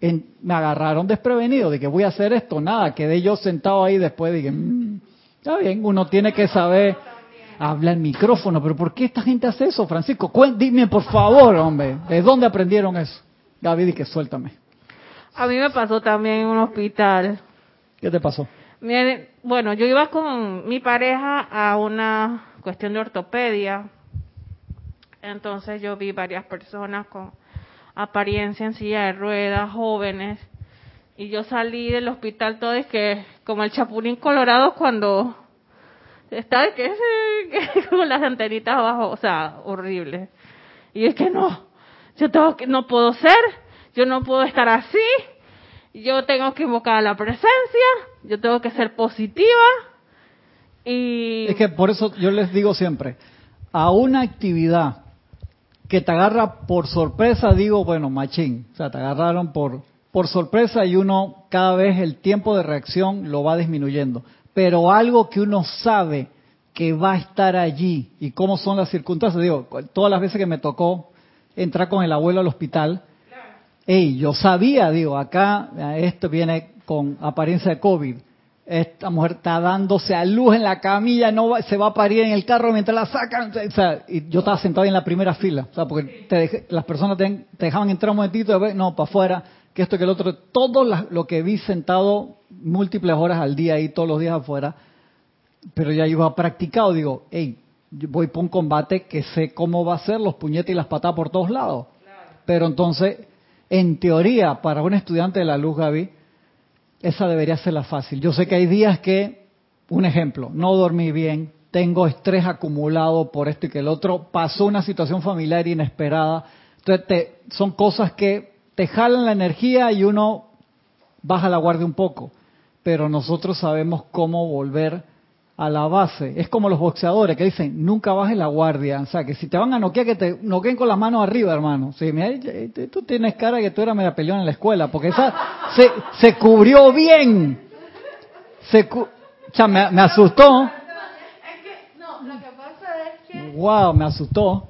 en- me agarraron desprevenido de que voy a hacer esto, nada, quedé yo sentado ahí después, dije, "Mm, está bien, uno tiene que saber hablar el micrófono, pero ¿por qué esta gente hace eso, Francisco? Dime por favor, hombre, ¿de dónde aprendieron eso? Gaby, di que suéltame. A mí me pasó también en un hospital. ¿Qué te pasó? Bueno, yo iba con mi pareja a una cuestión de ortopedia. Entonces yo vi varias personas con apariencia en silla de ruedas, jóvenes. Y yo salí del hospital todo es que como el chapulín colorado cuando está que, que con las antenitas abajo, o sea, horrible. Y es que no, yo tengo que, no puedo ser, yo no puedo estar así, yo tengo que invocar a la presencia, yo tengo que ser positiva y Es que por eso yo les digo siempre, a una actividad que te agarra por sorpresa, digo, bueno, machín, o sea, te agarraron por, por sorpresa y uno cada vez el tiempo de reacción lo va disminuyendo. Pero algo que uno sabe que va a estar allí y cómo son las circunstancias, digo, todas las veces que me tocó entrar con el abuelo al hospital, Ey, yo sabía, digo, acá eh, esto viene con apariencia de COVID. Esta mujer está dándose a luz en la camilla, no va- se va a parir en el carro mientras la sacan. O sea, y yo estaba sentado ahí en la primera fila, o sea, porque te dejé- las personas te, te dejaban entrar un momentito, después, no, para afuera, que esto, que el otro. Todo la- lo que vi sentado múltiples horas al día ahí, todos los días afuera, pero ya iba practicado, digo, hey, yo voy por un combate que sé cómo va a ser los puñetes y las patadas por todos lados. Pero entonces, en teoría, para un estudiante de la luz, Gaby, esa debería ser la fácil. Yo sé que hay días que, un ejemplo, no dormí bien, tengo estrés acumulado por esto y que el otro, pasó una situación familiar inesperada. Entonces, te- son cosas que te jalan la energía y uno baja la guardia un poco, pero nosotros sabemos cómo volver a la base. Es como los boxeadores que dicen, nunca bajes la guardia. O sea, que si te van a noquear, que te noqueen con las manos arriba, hermano. Sí, mira, tú tienes cara que tú eras media peleón en la escuela, porque esa se, se cubrió bien. Se cu o sea, me, me asustó. Es que, no, lo que pasa es que... Wow, me asustó.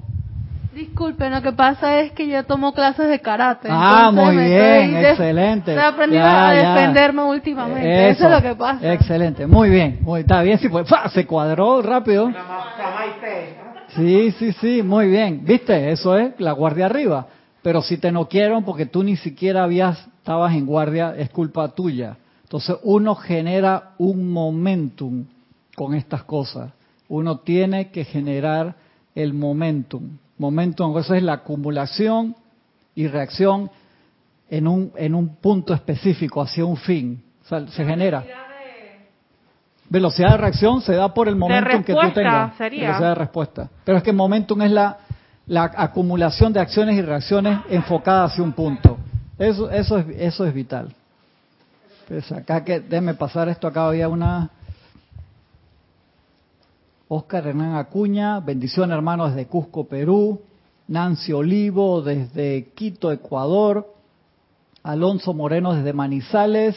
Disculpen, lo que pasa es que yo tomo clases de karate. Ah, muy bien, excelente. Estoy aprendiendo Ya, a ya. defenderme últimamente. Eso, es lo que pasa. Excelente, muy bien. Muy, está bien, sí, pues, ¡fa! se cuadró rápido. Sí, sí, sí, muy bien. ¿Viste? Eso es la guardia arriba. Pero si te noquieron porque tú ni siquiera habías, estabas en guardia, es culpa tuya. Entonces uno genera un momentum con estas cosas. Uno tiene que generar el momentum. Momentum, eso es la acumulación y reacción en un, en un punto específico, hacia un fin. O sea, se genera. Velocidad de reacción se da por el momentum que tú tengas. sería. Velocidad de respuesta. Pero es que momentum es la, la acumulación de acciones y reacciones enfocadas hacia un punto. Eso, eso, es, eso es vital. Pues acá que, déjeme pasar esto, acá había una... Oscar Hernán Acuña, bendición hermano desde Cusco, Perú. Nancy Olivo desde Quito, Ecuador. Alonso Moreno desde Manizales.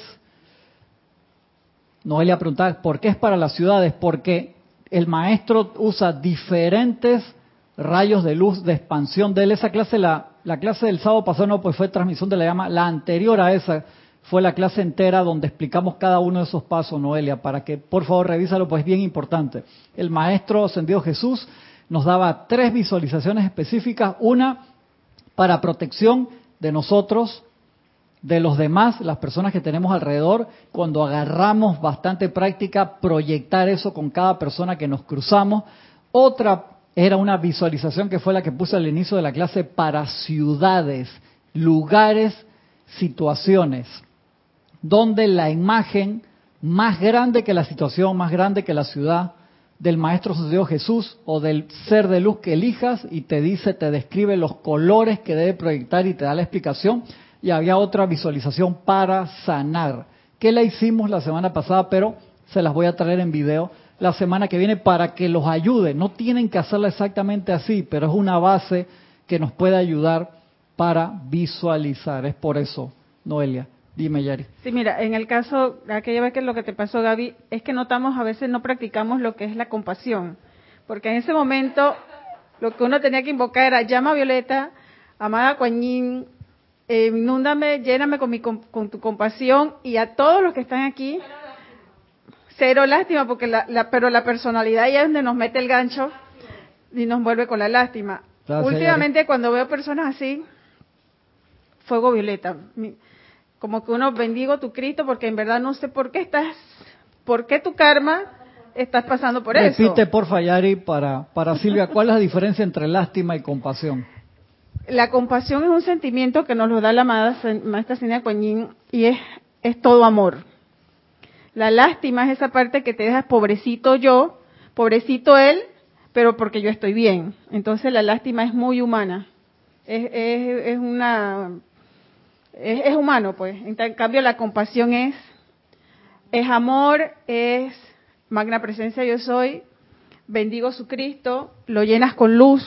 Noelia preguntaba, ¿por qué es para las ciudades? Porque el maestro usa diferentes rayos de luz de expansión de él. Esa clase, la, la clase del sábado pasado no, pues fue transmisión de la llama. La anterior a esa fue la clase entera donde explicamos cada uno de esos pasos, Noelia, para que por favor revísalo, pues es bien importante. El maestro ascendido Jesús nos daba tres visualizaciones específicas, una para protección de nosotros, de los demás, las personas que tenemos alrededor, cuando agarramos bastante práctica, proyectar eso con cada persona que nos cruzamos. Otra era una visualización que fue la que puse al inicio de la clase para ciudades, lugares, situaciones, donde la imagen más grande que la situación, más grande que la ciudad, del Maestro Sucedido Jesús o del ser de luz que elijas y te dice, te describe los colores que debe proyectar y te da la explicación. Y había otra visualización para sanar, que la hicimos la semana pasada, pero se las voy a traer en video la semana que viene para que los ayude. No tienen que hacerla exactamente así, pero es una base que nos puede ayudar para visualizar. Es por eso, Noelia. Dime, Yari. Sí, mira, en el caso, aquella vez que lo que te pasó, Gaby, es que notamos a veces no practicamos lo que es la compasión. Porque en ese momento lo que uno tenía que invocar era llama violeta, amada Kuan-Yin, eh, inúndame, lléname con, mi, con tu compasión y a todos los que están aquí, cero lástima, porque la, la- pero la personalidad ya es donde nos mete el gancho y nos vuelve con la lástima. Gracias, Últimamente cuando veo personas así, fuego violeta. Mi- como que uno bendigo tu Cristo porque en verdad no sé por qué estás, por qué tu karma estás pasando por eso. Repite, porfa, Yari, para, para Silvia, ¿cuál es la diferencia entre lástima y compasión? La compasión es un sentimiento que nos lo da la amada maestra Sina Yin y es, es todo amor. La lástima es esa parte que te dejas pobrecito yo, pobrecito él, pero porque yo estoy bien. Entonces la lástima es muy humana. Es, es, es una es, es humano, pues. En cambio, la compasión es, es amor, es magna presencia yo soy, bendigo su Cristo, lo llenas con luz,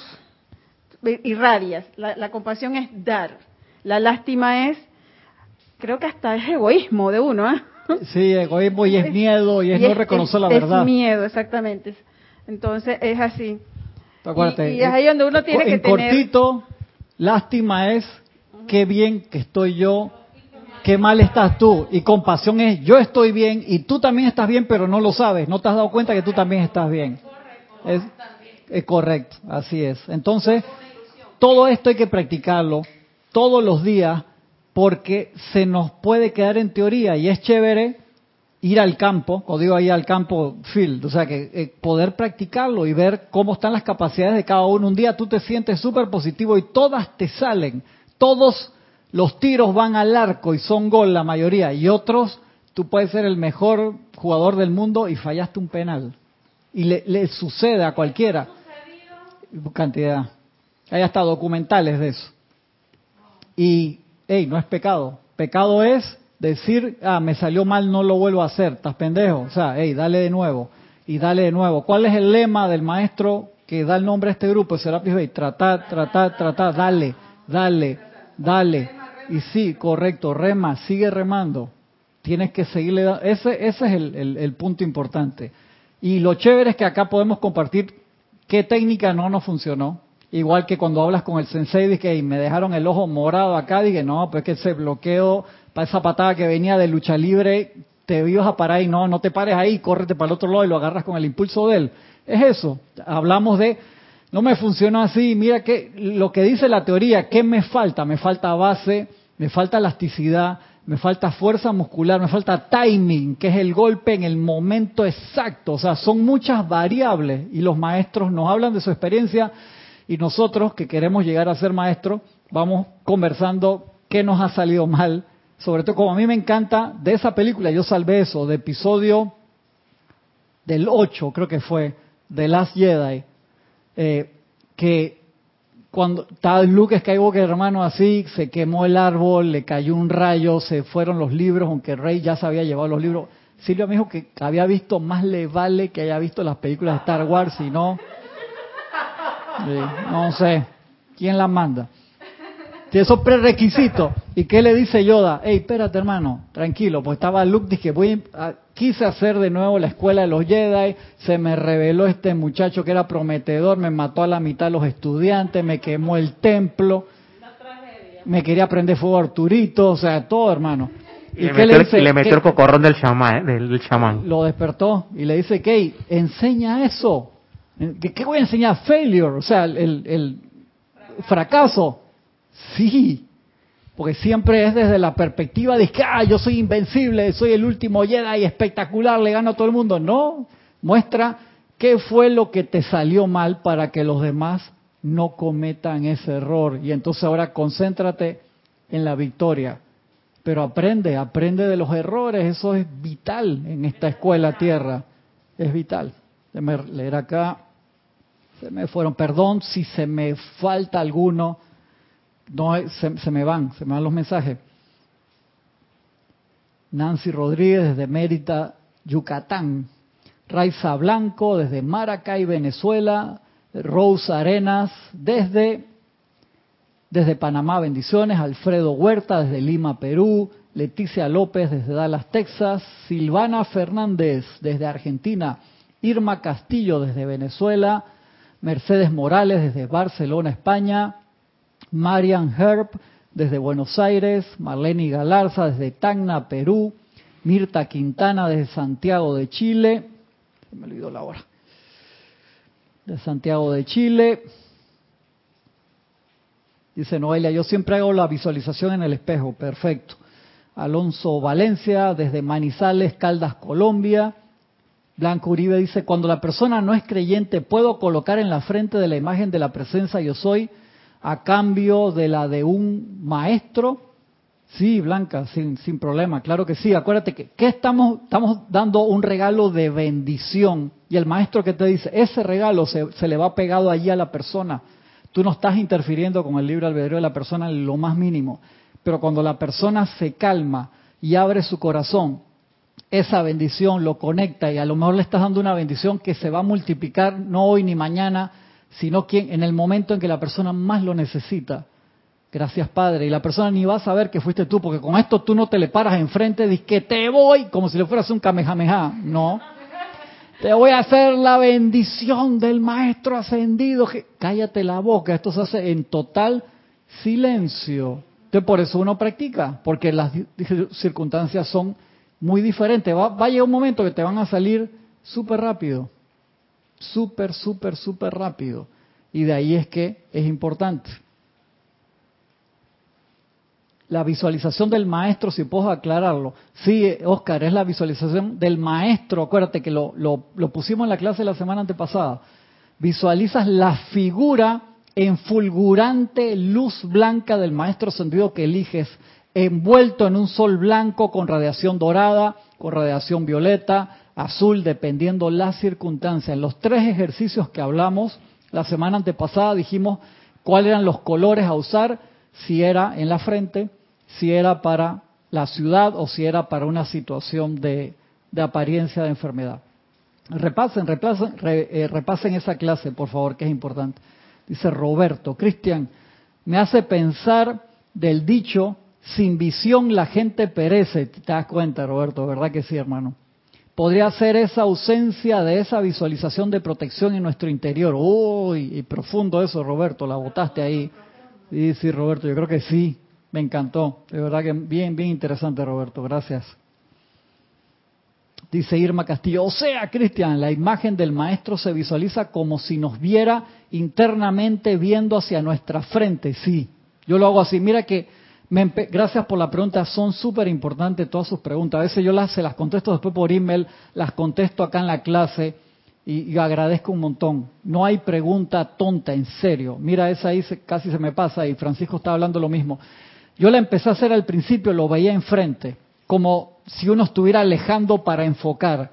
irradias. La, la compasión es dar. La lástima es, creo que hasta es egoísmo de uno, ¿ah? Sí, egoísmo y es miedo y es no reconocer la es verdad. miedo, exactamente. Entonces es así. Acuérdate, Y- y es ahí donde uno tiene en que tener- cortito, lástima es qué bien que estoy yo, qué mal estás tú. Y compasión es yo estoy bien y tú también estás bien, pero no lo sabes. No te has dado cuenta que tú también estás bien. Es, correcto, así es. Entonces, todo esto hay que practicarlo todos los días porque se nos puede quedar en teoría y es chévere ir al campo, o digo ahí al campo field, o sea que eh, poder practicarlo y ver cómo están las capacidades de cada uno. Un día tú te sientes súper positivo y todas te salen, todos los tiros van al arco y son gol la mayoría, y otros tú puedes ser el mejor jugador del mundo y fallaste un penal. Y le, le sucede a cualquiera. Cantidad. Hay hasta documentales de eso. Y hey, no es pecado. Pecado es decir, ah, me salió mal, no lo vuelvo a hacer, estás pendejo. O sea, hey, dale de nuevo y dale de nuevo. ¿Cuál es el lema del maestro que da el nombre a este grupo, Serapis Bay? Tratar, tratar, tratar, dale, dale, dale. Y sí, correcto, rema, sigue remando. Tienes que seguirle dando. Ese, es el, punto importante. Y lo chévere es que acá podemos compartir qué técnica no nos funcionó. Igual que cuando hablas con el sensei, dije, "Ey, me dejaron el ojo morado acá, dije, no, pues que ese bloqueo, para esa patada que venía de lucha libre, te ibas a parar y no, no te pares ahí, córrete para el otro lado y lo agarras con el impulso de él. Es eso. Hablamos de, no me funcionó así, mira que lo que dice la teoría, ¿qué me falta? Me falta base, me falta elasticidad, me falta fuerza muscular, me falta timing, que es el golpe en el momento exacto. O sea, son muchas variables y los maestros nos hablan de su experiencia y nosotros que queremos llegar a ser maestros, vamos conversando qué nos ha salido mal. Sobre todo, como a mí me encanta, de esa película yo salvé eso, de episodio del 8, creo que fue, de Last Jedi, eh, que cuando estaba Luke Skywalker, hermano, así, se quemó el árbol, le cayó un rayo, se fueron los libros, aunque Rey ya se había llevado los libros. Silvia me dijo que había visto, más le vale que haya visto las películas de Star Wars, si no, eh, no sé, ¿quién las manda? Si esos prerequisitos. ¿Y qué le dice Yoda? Ey, espérate hermano, tranquilo, pues estaba Luke, dije, voy a- quise hacer de nuevo la escuela de los Jedi, se me reveló este muchacho que era prometedor, me mató a la mitad de los estudiantes, me quemó el templo, me quería prender fuego a Arturito, o sea, todo hermano. Y le, qué metió, el- dice? y le metió ¿Qué? el cocorrón del chamán, ¿eh? del, del chamán. lo despertó y le dice, Kay, enseña eso. ¿Qué, qué voy a enseñar? Failure, o sea, el, el fracaso. Sí, porque siempre es desde la perspectiva de que, ah, yo soy invencible, soy el último Jedi espectacular, le gano a todo el mundo. No, muestra qué fue lo que te salió mal para que los demás no cometan ese error. Y entonces ahora concéntrate en la victoria. Pero aprende, aprende de los errores, eso es vital en esta escuela tierra, es vital. Déjame leer acá, se me fueron, perdón si se me falta alguno, no se, se me van, se me van los mensajes. Nancy Rodríguez desde Mérida, Yucatán. Raiza Blanco desde Maracay, Venezuela. Rose Arenas desde desde Panamá, bendiciones. Alfredo Huerta desde Lima, Perú. Leticia López desde Dallas, Texas. Silvana Fernández desde Argentina. Irma Castillo desde Venezuela. Mercedes Morales desde Barcelona, España. Marian Herb desde Buenos Aires. Marlene Galarza desde Tacna, Perú. Mirta Quintana desde Santiago de Chile. Se me olvidó la hora. De Santiago de Chile. Dice Noelia, yo siempre hago la visualización en el espejo. Perfecto. Alonso Valencia, desde Manizales, Caldas, Colombia. Blanco Uribe dice, cuando la persona no es creyente, ¿puedo colocar en la frente de la imagen de la presencia yo soy a cambio de la de un maestro? Sí, Blanca, sin, sin problema, claro que sí. Acuérdate que, que estamos, estamos dando un regalo de bendición y el maestro que te dice, ese regalo se, se le va pegado allí a la persona. Tú no estás interfiriendo con el libre albedrío de la persona en lo más mínimo. Pero cuando la persona se calma y abre su corazón, esa bendición lo conecta y a lo mejor le estás dando una bendición que se va a multiplicar no hoy ni mañana, sino que en el momento en que la persona más lo necesita. Gracias, Padre. Y la persona ni va a saber que fuiste tú, porque con esto tú no te le paras enfrente dices que te voy, como si le fueras un kamehameha. No. Te voy a hacer la bendición del Maestro ascendido. Cállate la boca. Esto se hace en total silencio. Entonces, por eso uno practica, porque las circunstancias son muy diferentes. Va, va a llegar un momento que te van a salir súper rápido. Súper, súper, súper rápido. Y de ahí es que es importante. La visualización del maestro, si puedo aclararlo. Sí, Oscar, es la visualización del maestro. Acuérdate que lo, lo, lo pusimos en la clase la semana antepasada. Visualizas la figura en fulgurante luz blanca del maestro ascendido que eliges, envuelto en un sol blanco con radiación dorada, con radiación violeta, azul, dependiendo la circunstancia. En los tres ejercicios que hablamos la semana antepasada dijimos cuáles eran los colores a usar, si era en la frente, si era para la ciudad o si era para una situación de, de apariencia de enfermedad. Repasen, repasen, eh, repasen esa clase, por favor, que es importante. Dice Roberto, Cristian, me hace pensar del dicho, sin visión la gente perece. ¿Te das cuenta, Roberto? ¿Verdad que sí, hermano? Podría ser esa ausencia de esa visualización de protección en nuestro interior. Uy, y profundo eso, Roberto, la botaste ahí. Sí, sí, Roberto, yo creo que sí. Me encantó. De verdad que bien, bien interesante, Roberto. Gracias. Dice Irma Castillo, o sea, Cristian, la imagen del maestro se visualiza como si nos viera internamente viendo hacia nuestra frente. Sí, yo lo hago así. Mira que, gracias por la pregunta, son súper importantes todas sus preguntas. A veces yo las, se las contesto después por email, las contesto acá en la clase y, y agradezco un montón. No hay pregunta tonta, en serio. Mira, esa ahí casi se me pasa y Francisco está hablando lo mismo. Yo la empecé a hacer al principio, lo veía enfrente, como si uno estuviera alejando para enfocar.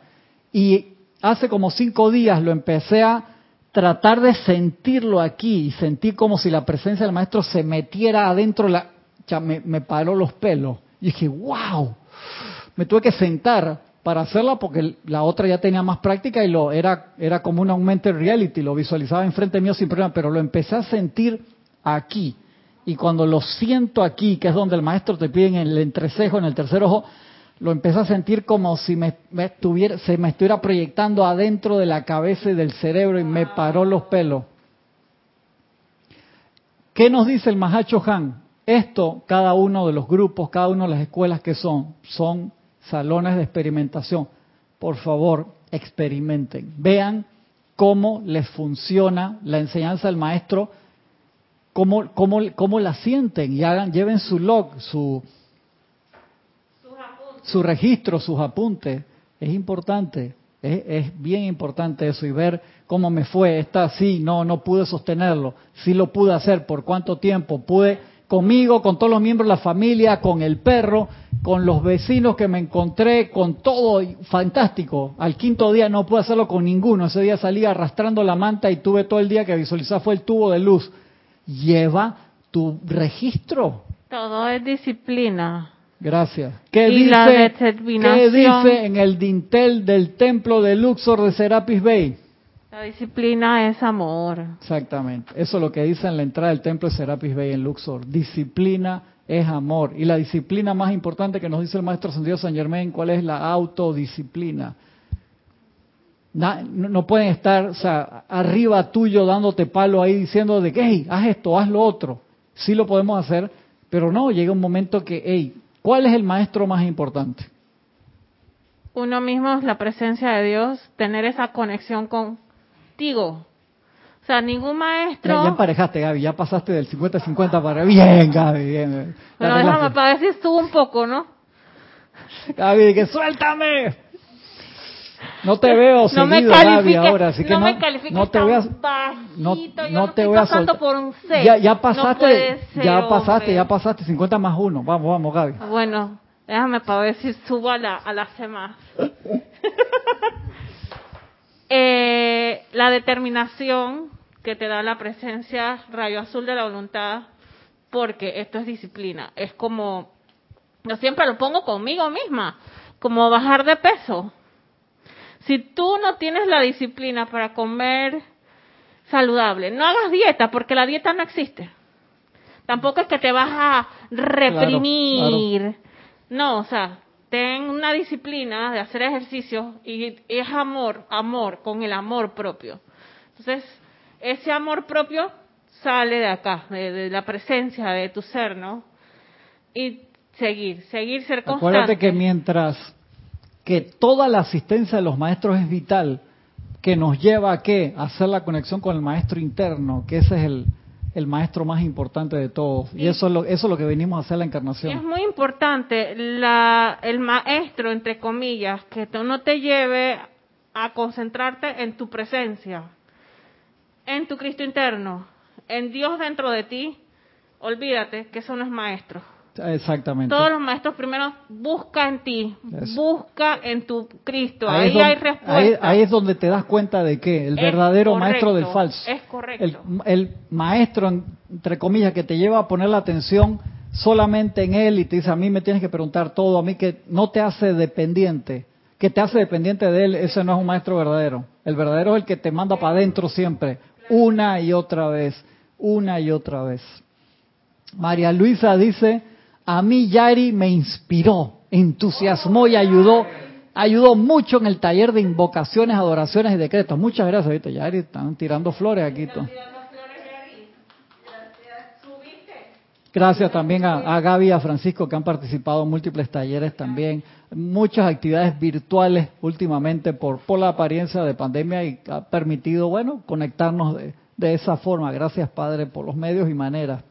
Y hace como cinco días lo empecé a tratar de sentirlo aquí y sentí como si la presencia del maestro se metiera adentro, la, me paró los pelos. Y dije, wow, me tuve que sentar para hacerla porque la otra ya tenía más práctica y lo era, era como un augmented reality, lo visualizaba enfrente mío sin problema, pero lo empecé a sentir aquí. Y cuando lo siento aquí, que es donde el maestro te pide en el entrecejo, en el tercer ojo, lo empecé a sentir como si me, estuviera, se me estuviera proyectando adentro de la cabeza y del cerebro y me paró los pelos. ¿Qué nos dice el Mahacho Han? Esto, cada uno de los grupos, cada una de las escuelas que son, son salones de experimentación. Por favor, experimenten. Vean cómo les funciona la enseñanza del maestro, cómo, cómo, cómo la sienten y hagan, lleven su log, su, su registro, sus apuntes. Es importante, es, bien importante eso y ver cómo me fue. Está así, no, no pude sostenerlo. Sí lo pude hacer, por cuánto tiempo. Pude conmigo, con todos los miembros de la familia, con el perro, con los vecinos que me encontré, con todo, fantástico. Al quinto día no pude hacerlo con ninguno. Ese día salí arrastrando la manta y tuve todo el día que visualizar fue el tubo de luz. Lleva tu registro. Todo es disciplina. Gracias. ¿Qué, dice, ¿Qué dice en el dintel del templo de Luxor de Serapis Bay? La disciplina es amor. Exactamente. Eso es lo que dice en la entrada del templo de Serapis Bay en Luxor. Disciplina es amor. Y la disciplina más importante que nos dice el maestro Ascendido San Germain, ¿cuál es la autodisciplina? No, pueden estar o sea, arriba tuyo dándote palo ahí diciendo de que, hey, haz esto, haz lo otro. Sí lo podemos hacer, pero no, llega un momento que, hey, ¿Cuál es el maestro más importante? Uno mismo, la presencia de Dios, tener esa conexión contigo. O sea, ningún maestro... Ya, emparejaste, Gaby, ya pasaste del 50-50 para... Bien, Gaby, bien. Pero déjame para ver si estuvo un poco, ¿no? Gaby, que suéltame. No te veo no me Gaby, ahora, así que no, me no te voy a, no, no te voy a soltar. Por un Ya, ya pasaste, ya pasaste, ya pasaste 50 más 1. Vamos, vamos, Gaby. Bueno, déjame para ver si subo a la, a la eh, la determinación que te da la presencia rayo azul de la voluntad, porque esto es disciplina. Es como, yo siempre lo pongo conmigo misma, como bajar de peso si tú no tienes la disciplina para comer saludable, no hagas dieta porque la dieta no existe. Tampoco es que te vas a reprimir. No, o sea, ten una disciplina de hacer ejercicio y es amor, amor, con el amor propio. Entonces, ese amor propio sale de acá, de, la presencia de tu ser, ¿no? Y seguir, seguir, ser constante. Acuérdate que mientras que toda la asistencia de los maestros es vital, que nos lleva a qué? A hacer la conexión con el maestro interno, que ese es el, el maestro más importante de todos. Y, eso, es lo, eso es lo que venimos a hacer la encarnación. Es muy importante la, el maestro, entre comillas, que no te lleve a concentrarte en tu presencia, en tu Cristo interno, en Dios dentro de ti. Olvídate que eso no es maestro. Exactamente. Todos los maestros primero busca en ti, busca en tu Cristo. Ahí, hay respuesta. Ahí, es donde te das cuenta de que el verdadero maestro del falso. Es correcto. El, el, maestro, entre comillas, que te lleva a poner la atención solamente en Él y te dice, a mí me tienes que preguntar todo, a mí que no te hace dependiente, que te hace dependiente de Él, ese no es un maestro verdadero. El verdadero es el que te manda para adentro siempre, una y otra vez, una y otra vez. María Luisa dice, a mí Yari me inspiró, entusiasmó y ayudó, ayudó mucho en el taller de invocaciones, adoraciones y decretos. Muchas gracias, ¿viste? Yari, están tirando flores aquí. Gracias también a, a Gaby y a Francisco que han participado en múltiples talleres también. Muchas actividades virtuales últimamente por, por la apariencia de pandemia y ha permitido, bueno, conectarnos de, de esa forma. Gracias, Padre, por los medios y maneras.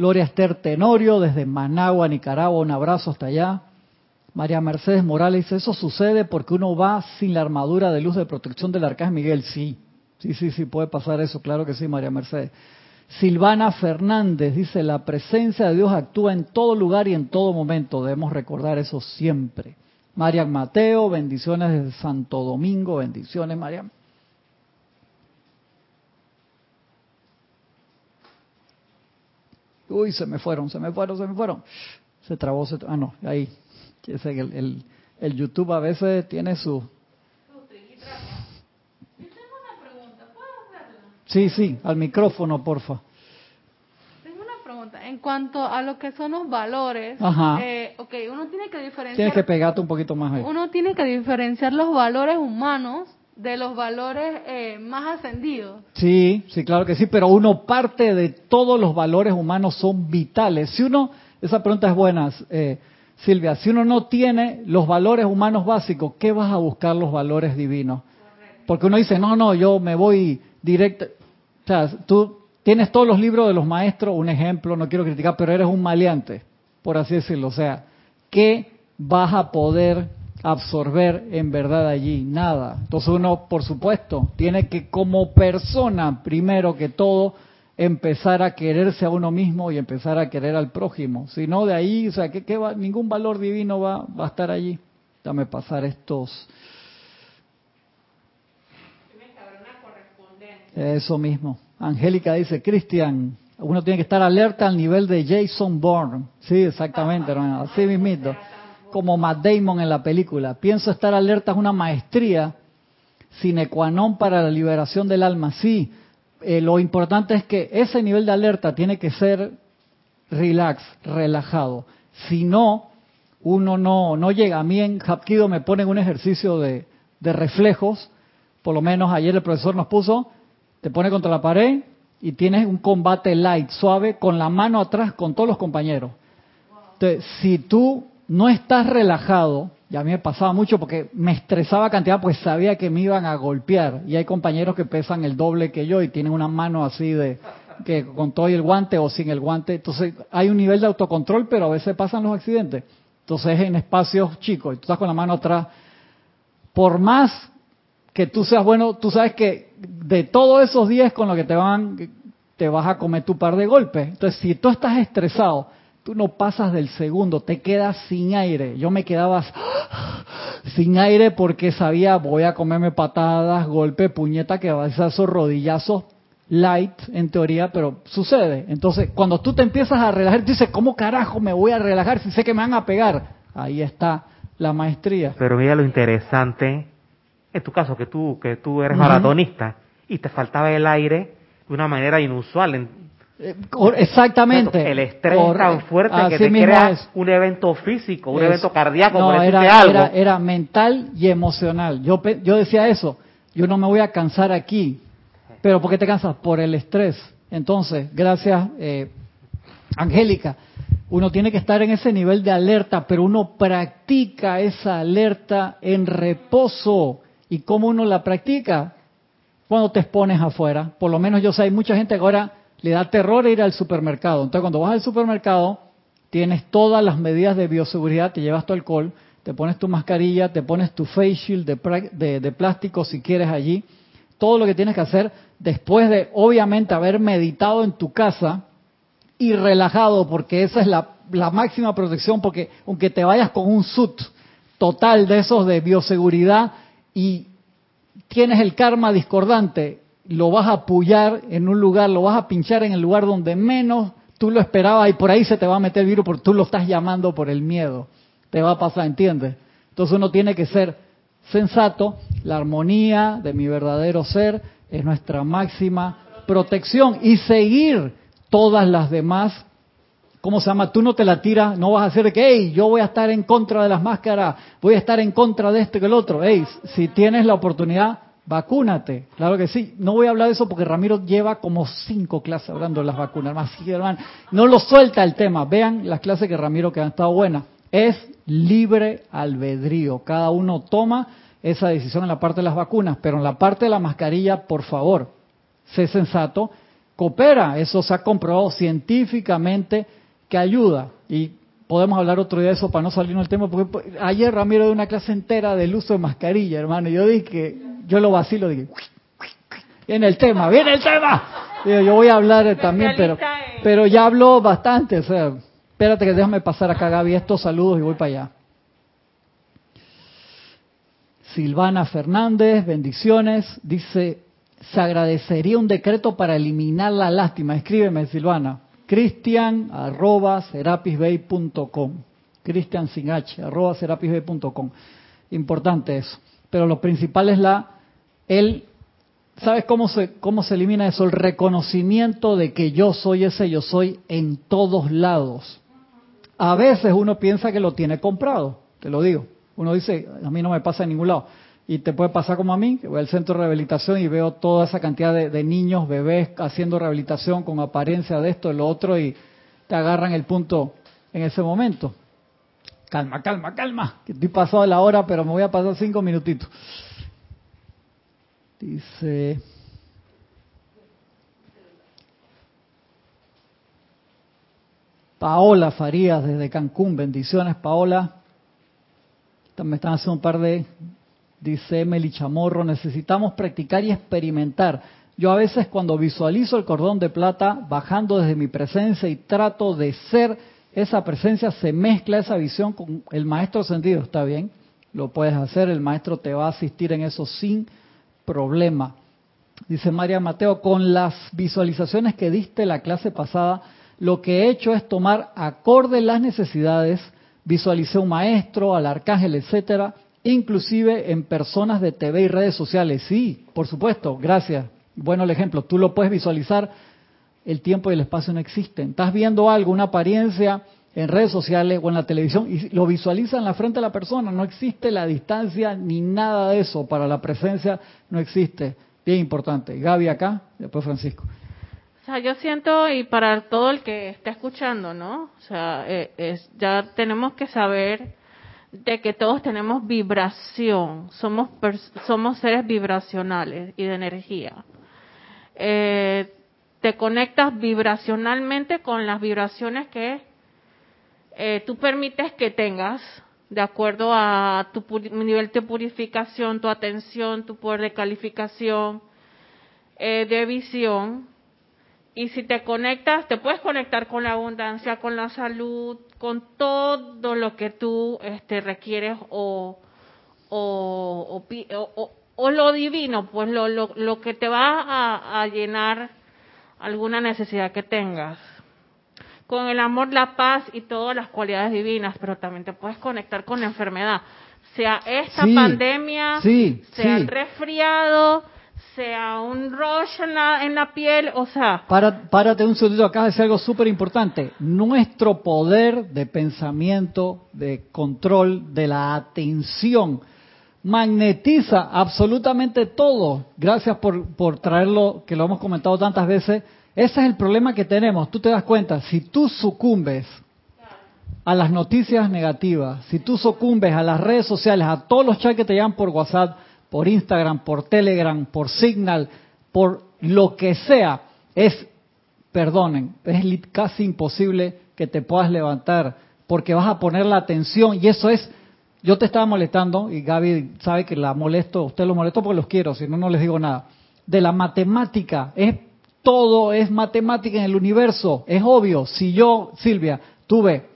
Gloria Esther Tenorio desde Managua, Nicaragua, un abrazo hasta allá. María Mercedes Morales dice, eso sucede porque uno va sin la armadura de luz de protección del Arcángel Miguel. Sí, sí, sí, sí, puede pasar eso, claro que sí, María Mercedes. Silvana Fernández dice, la presencia de Dios actúa en todo lugar y en todo momento. Debemos recordar eso siempre. Marian Mateo, bendiciones desde Santo Domingo, bendiciones, Marian. Uy, se me fueron, se me fueron, se me fueron. Se trabó, se Ah, no, ahí. El, el, el YouTube a veces tiene su... Sí, sí, al micrófono, porfa. Tengo una pregunta. En cuanto a lo que son los valores, Ajá. eh, ok, uno tiene que diferenciar... Tienes que pegarte un poquito más ahí. Uno tiene que diferenciar los valores humanos de los valores eh, más ascendidos. Sí, sí, claro que sí, pero uno parte de todos los valores humanos son vitales. Si uno, esa pregunta es buena, eh, Silvia, si uno no tiene los valores humanos básicos, ¿qué vas a buscar los valores divinos? Porque uno dice, no, no, yo me voy directo. O sea, tú tienes todos los libros de los maestros, un ejemplo, no quiero criticar, pero eres un maleante, por así decirlo. O sea, ¿qué vas a poder absorber en verdad allí? Nada. Entonces uno, por supuesto, tiene que como persona, primero que todo, empezar a quererse a uno mismo y empezar a querer al prójimo. Si no, de ahí, o sea, ¿qué, qué va? ningún valor divino va, va a estar allí. Dame pasar estos. Eso mismo. Angélica dice, Cristian, uno tiene que estar alerta al nivel de Jason Bourne. Sí, exactamente. Así mismito. Como Matt Damon en la película. Pienso estar alerta es una maestría sine qua non para la liberación del alma. Sí, eh, lo importante es que ese nivel de alerta tiene que ser relax, relajado. Si no, uno no, no llega. A mí en Hapkido me ponen un ejercicio de, de reflejos. Por lo menos ayer el profesor nos puso, te pone contra la pared y tienes un combate light, suave, con la mano atrás con todos los compañeros. Entonces, si tú no estás relajado, y a mí me pasaba mucho porque me estresaba cantidad, pues sabía que me iban a golpear. Y hay compañeros que pesan el doble que yo y tienen una mano así de que con todo el guante o sin el guante. Entonces hay un nivel de autocontrol, pero a veces pasan los accidentes. Entonces en espacios chicos, y tú estás con la mano atrás. Por más que tú seas bueno, tú sabes que de todos esos días con lo que te van, te vas a comer tu par de golpes. Entonces si tú estás estresado, tú no pasas del segundo, te quedas sin aire. Yo me quedaba sin aire porque sabía, voy a comerme patadas, golpe, puñeta, que va a ser esos rodillazos light en teoría, pero sucede. Entonces, cuando tú te empiezas a relajar, dices, ¿cómo carajo me voy a relajar si sé que me van a pegar? Ahí está la maestría. Pero mira lo interesante, en tu caso, que tú, que tú eres maratonista y te faltaba el aire de una manera inusual. Exactamente. El estrés tan fuerte que te crea es. un evento físico, un Es- evento cardíaco, no, por decirte era, algo. Era, era mental y emocional. Yo, yo decía eso, yo no me voy a cansar aquí. Pero ¿por qué te cansas? Por el estrés. Entonces, gracias, eh, Angélica. Uno tiene que estar en ese nivel de alerta, pero uno practica esa alerta en reposo. ¿Y cómo uno la practica? Cuando te expones afuera. Por lo menos yo sé, hay mucha gente que ahora le da terror ir al supermercado. Entonces, cuando vas al supermercado, tienes todas las medidas de bioseguridad, te llevas tu alcohol, te pones tu mascarilla, te pones tu face shield de, de- plástico si quieres allí. Todo lo que tienes que hacer después de, obviamente, haber meditado en tu casa y relajado, porque esa es la, la máxima protección, porque aunque te vayas con un suit total de esos de bioseguridad y tienes el karma discordante, lo vas a apoyar en un lugar, lo vas a pinchar en el lugar donde menos tú lo esperabas y por ahí se te va a meter el virus porque tú lo estás llamando por el miedo. Te va a pasar, ¿entiendes? Entonces uno tiene que ser sensato, la armonía de mi verdadero ser es nuestra máxima protección y seguir todas las demás ¿Cómo se llama? Tú no te la tiras, no vas a hacer que, hey, yo voy a estar en contra de las máscaras, voy a estar en contra de este que el otro. Hey, si tienes la oportunidad, vacúnate. Claro que sí. No voy a hablar de eso porque Ramiro lleva como cinco clases hablando de las vacunas. hermano, no lo suelta el tema. Vean las clases que Ramiro que han estado buenas. Es libre albedrío. Cada uno toma esa decisión en la parte de las vacunas, pero en la parte de la mascarilla, por favor, sé sensato, coopera. Eso se ha comprobado científicamente que ayuda. Y podemos hablar otro día de eso para no salirnos del tema, porque ayer Ramiro dio una clase entera del uso de mascarilla, hermano. Y yo dije, yo lo vacilo, dije, viene el tema, viene el tema. yo voy a hablar también, pero, pero ya habló bastante. O sea, espérate que déjame pasar acá, Gaby, estos saludos y voy para allá. Silvana Fernández, bendiciones. Dice, se agradecería un decreto para eliminar la lástima. Escríbeme, Silvana cristian arroba serapisbay.com cristian sin h arroba serapisbay.com importante eso. Pero lo principal es la el sabes cómo se cómo se elimina eso el reconocimiento de que yo soy ese yo soy en todos lados. A veces uno piensa que lo tiene comprado te lo digo. Uno dice a mí no me pasa en ningún lado y te puede pasar como a mí, que voy al centro de rehabilitación y veo toda esa cantidad de, niños, bebés haciendo rehabilitación con apariencia de esto, de lo otro, y te agarran el punto en ese momento. Calma, calma, calma, que estoy pasado de la hora, pero me voy a pasar cinco minutitos. Dice... Paola Farías desde Cancún, bendiciones Paola. Me están haciendo un par de Dice Emily Chamorro, necesitamos practicar y experimentar. Yo a veces cuando visualizo el cordón de plata bajando desde mi presencia y trato de ser esa presencia, se mezcla esa visión con el maestro sentido. ¿Está bien? Lo puedes hacer, el maestro te va a asistir en eso sin problema. Dice María Mateo, con las visualizaciones que diste la clase pasada, lo que he hecho es tomar acorde las necesidades, visualicé un maestro, al arcángel, etcétera, inclusive en personas de TV y redes sociales. Sí, por supuesto, gracias. Bueno el ejemplo, tú lo puedes visualizar, el tiempo y el espacio no existen. Estás viendo algo, una apariencia en redes sociales o en la televisión y lo visualiza en la frente de la persona, no existe la distancia ni nada de eso, para la presencia no existe. Bien importante. Gaby acá, después Francisco. O sea, yo siento, y para todo el que está escuchando, ¿no? O sea, eh, ya tenemos que saber de que todos tenemos vibración, somos, somos seres vibracionales y de energía. Eh, te conectas vibracionalmente con las vibraciones que eh, tú permites que tengas, de acuerdo a tu nivel de purificación, tu atención, tu poder de calificación, eh, de visión, y si te conectas, te puedes conectar con la abundancia, con la salud, con todo lo que tú este, requieres o, o, o, lo divino, pues lo, lo, lo que te va a, a, llenar alguna necesidad que tengas. Con el amor, la paz y todas las cualidades divinas, pero también te puedes conectar con la enfermedad. Sea esta pandemia, sea el resfriado, sea un rush en la, piel, o sea... Para, párate un segundito acá, es algo súper importante. Nuestro poder de pensamiento, de control, de la atención, magnetiza absolutamente todo. Gracias por, por traerlo, que lo hemos comentado tantas veces. Ese es el problema que tenemos. Tú te das cuenta, si tú sucumbes a las noticias negativas, si tú sucumbes a las redes sociales, a todos los chats que te llaman por WhatsApp, por Instagram, por Telegram, por Signal, por lo que sea, es, perdonen, es casi imposible que te puedas levantar porque vas a poner la atención y eso es, yo te estaba molestando y Gaby sabe que la molesto, usted lo molesto porque los quiero, si no, no les digo nada. De la matemática, es todo es matemática en el universo, es obvio. Si yo, Silvia, tuve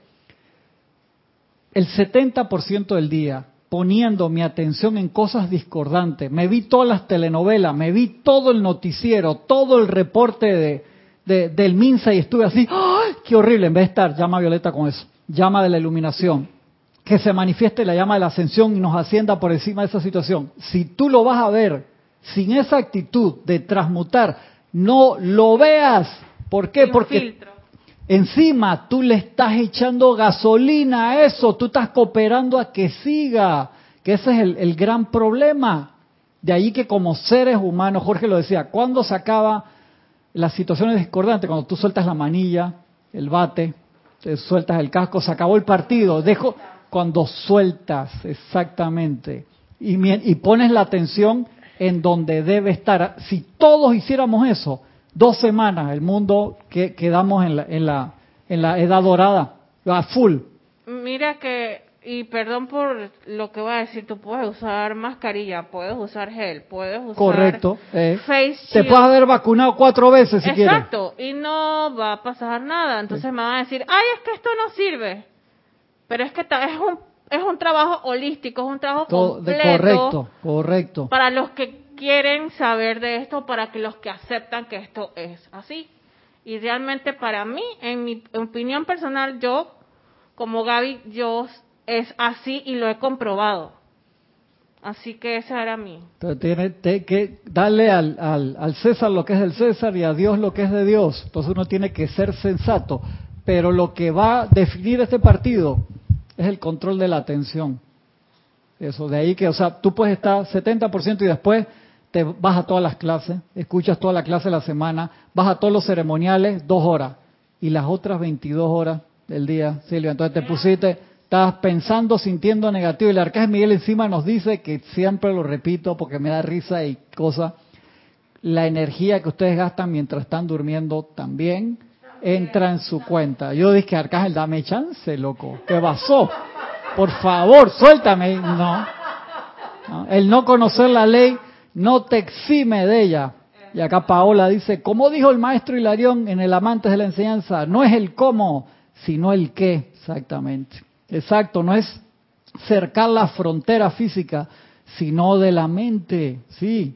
el 70% del día poniendo mi atención en cosas discordantes. Me vi todas las telenovelas, me vi todo el noticiero, todo el reporte de, del MINSA y estuve así, qué horrible, en vez de estar llama violeta con eso, llama de la iluminación, que se manifieste la llama de la ascensión y nos ascienda por encima de esa situación. Si tú lo vas a ver sin esa actitud de transmutar, no lo veas. ¿Por qué? Porque filtro. Encima tú le estás echando gasolina a eso, tú estás cooperando a que siga, que ese es el, gran problema. De ahí que como seres humanos, Jorge lo decía, cuando se acaba las situaciones discordantes, cuando tú sueltas la manilla, el bate, te sueltas el casco, se acabó el partido. Dejo cuando sueltas exactamente y, y pones la atención en donde debe estar. Si todos hiciéramos eso, dos semanas, el mundo que quedamos en la, en la, en la edad dorada, a full. Mira que, y perdón por lo que voy a decir, tú puedes usar mascarilla, puedes usar gel, puedes usar Correcto. eh. face Te shield. puedes haber vacunado cuatro veces si quieres. Exacto, y no va a pasar nada. Entonces me van a decir, ay, es que esto no sirve. Pero es que es un, es un trabajo holístico, es un trabajo completo correcto, correcto. para los que quieren saber de esto, para que los que aceptan que esto es así. Y realmente para mí, en mi opinión personal, yo, como Gaby, yo es así y lo he comprobado. Así que esa era mi. Entonces tiene te- que darle al, al, al César lo que es del César y a Dios lo que es de Dios. Entonces uno tiene que ser sensato. Pero lo que va a definir este partido es el control de la atención. Eso, de ahí que, o sea, tú puedes estar 70% y después te vas a todas las clases, escuchas toda la clase de la semana, vas a todos los ceremoniales dos horas y las otras 22 horas del día, Silvia, entonces te pusiste, estabas pensando, sintiendo negativo y el arcángel Miguel encima nos dice que siempre lo repito porque me da risa y cosa, la energía que ustedes gastan mientras están durmiendo también entra en su cuenta. Yo dije, Arcángel, dame chance, loco. ¿Qué pasó? Por favor, suéltame. No. No, El no conocer la ley no te exime de ella. Y acá Paola dice, como dijo el maestro Hilarión en el Amantes de la Enseñanza, no es el cómo, sino el qué, exactamente. Exacto, no es cercar la frontera física, sino de la mente. Sí,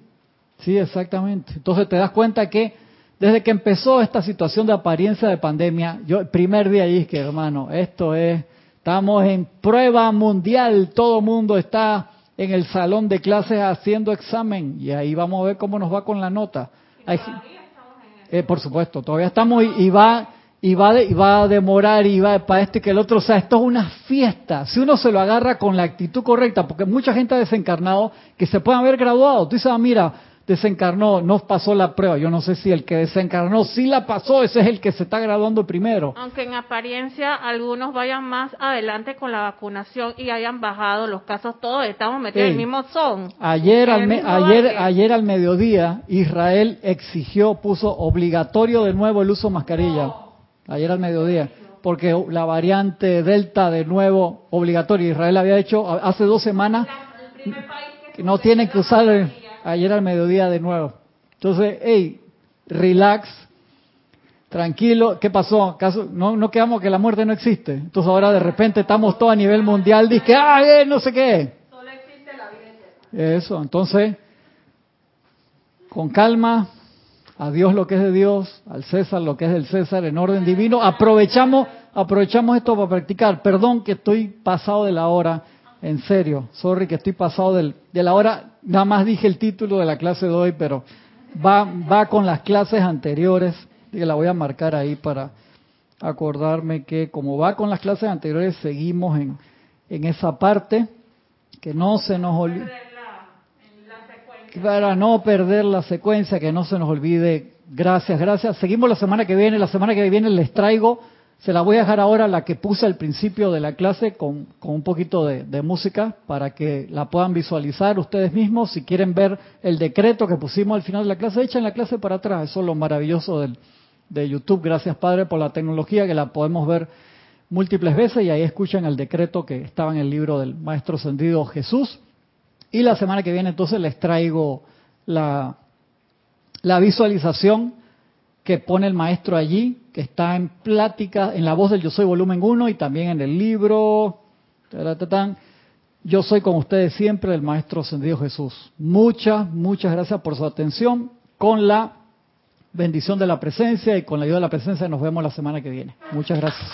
sí, exactamente. Entonces te das cuenta que desde que empezó esta situación de apariencia de pandemia, yo el primer día dije, hermano, esto es, estamos en prueba mundial, todo mundo está en el salón de clases haciendo examen y ahí vamos a ver cómo nos va con la nota. Hay- eh, por supuesto, todavía estamos y, y va y va de- y va a demorar y va para este que el otro, o sea, esto es una fiesta. Si uno se lo agarra con la actitud correcta, porque mucha gente ha desencarnado que se pueden haber graduado. Tú dices, ah, mira, desencarnó, no pasó la prueba. Yo no sé si el que desencarnó sí la pasó, ese es el que se está graduando primero. Aunque en apariencia algunos vayan más adelante con la vacunación y hayan bajado los casos, todos estamos metidos en el mismo son. Ayer al, me- ayer, al mediodía, Israel exigió, puso obligatorio de nuevo el uso de mascarilla. Ayer al mediodía. Porque la variante Delta de nuevo obligatorio. Israel había hecho hace dos semanas que no tienen que usar ayer al mediodía de nuevo. Entonces, hey, relax, tranquilo. ¿Qué pasó? ¿Acaso no, no quedamos que la muerte no existe? Entonces ahora de repente estamos todos a nivel mundial, dice, ah, eh, no sé qué. Eso, entonces, con calma, a Dios lo que es de Dios, al César lo que es del César, en orden divino. Aprovechamos, aprovechamos esto para practicar. Perdón que estoy pasado de la hora, en serio, sorry que estoy pasado del- de la hora. Nada más dije el título de la clase de hoy, pero va, va con las clases anteriores, y la voy a marcar ahí para acordarme que como va con las clases anteriores, seguimos en, en esa parte, que no se nos olvide para no perder la secuencia, que no se nos olvide. Gracias, gracias. Seguimos la semana que viene. La semana que viene les traigo, se la voy a dejar ahora la que puse al principio de la clase con, con un poquito de, música para que la puedan visualizar ustedes mismos. Si quieren ver el decreto que pusimos al final de la clase, echen la clase para atrás. Eso es lo maravilloso del, de YouTube. Gracias, Padre, por la tecnología que la podemos ver múltiples veces y ahí escuchan el decreto que estaba en el libro del Maestro Ascendido Jesús. Y la semana que viene entonces les traigo la, la visualización que pone el maestro allí, que está en plática, en la voz del Yo Soy volumen 1 y también en el libro. Yo soy con ustedes siempre el Maestro Ascendido Jesús. Muchas, muchas gracias por su atención con la bendición de la presencia y con la ayuda de la presencia nos vemos la semana que viene. Muchas gracias.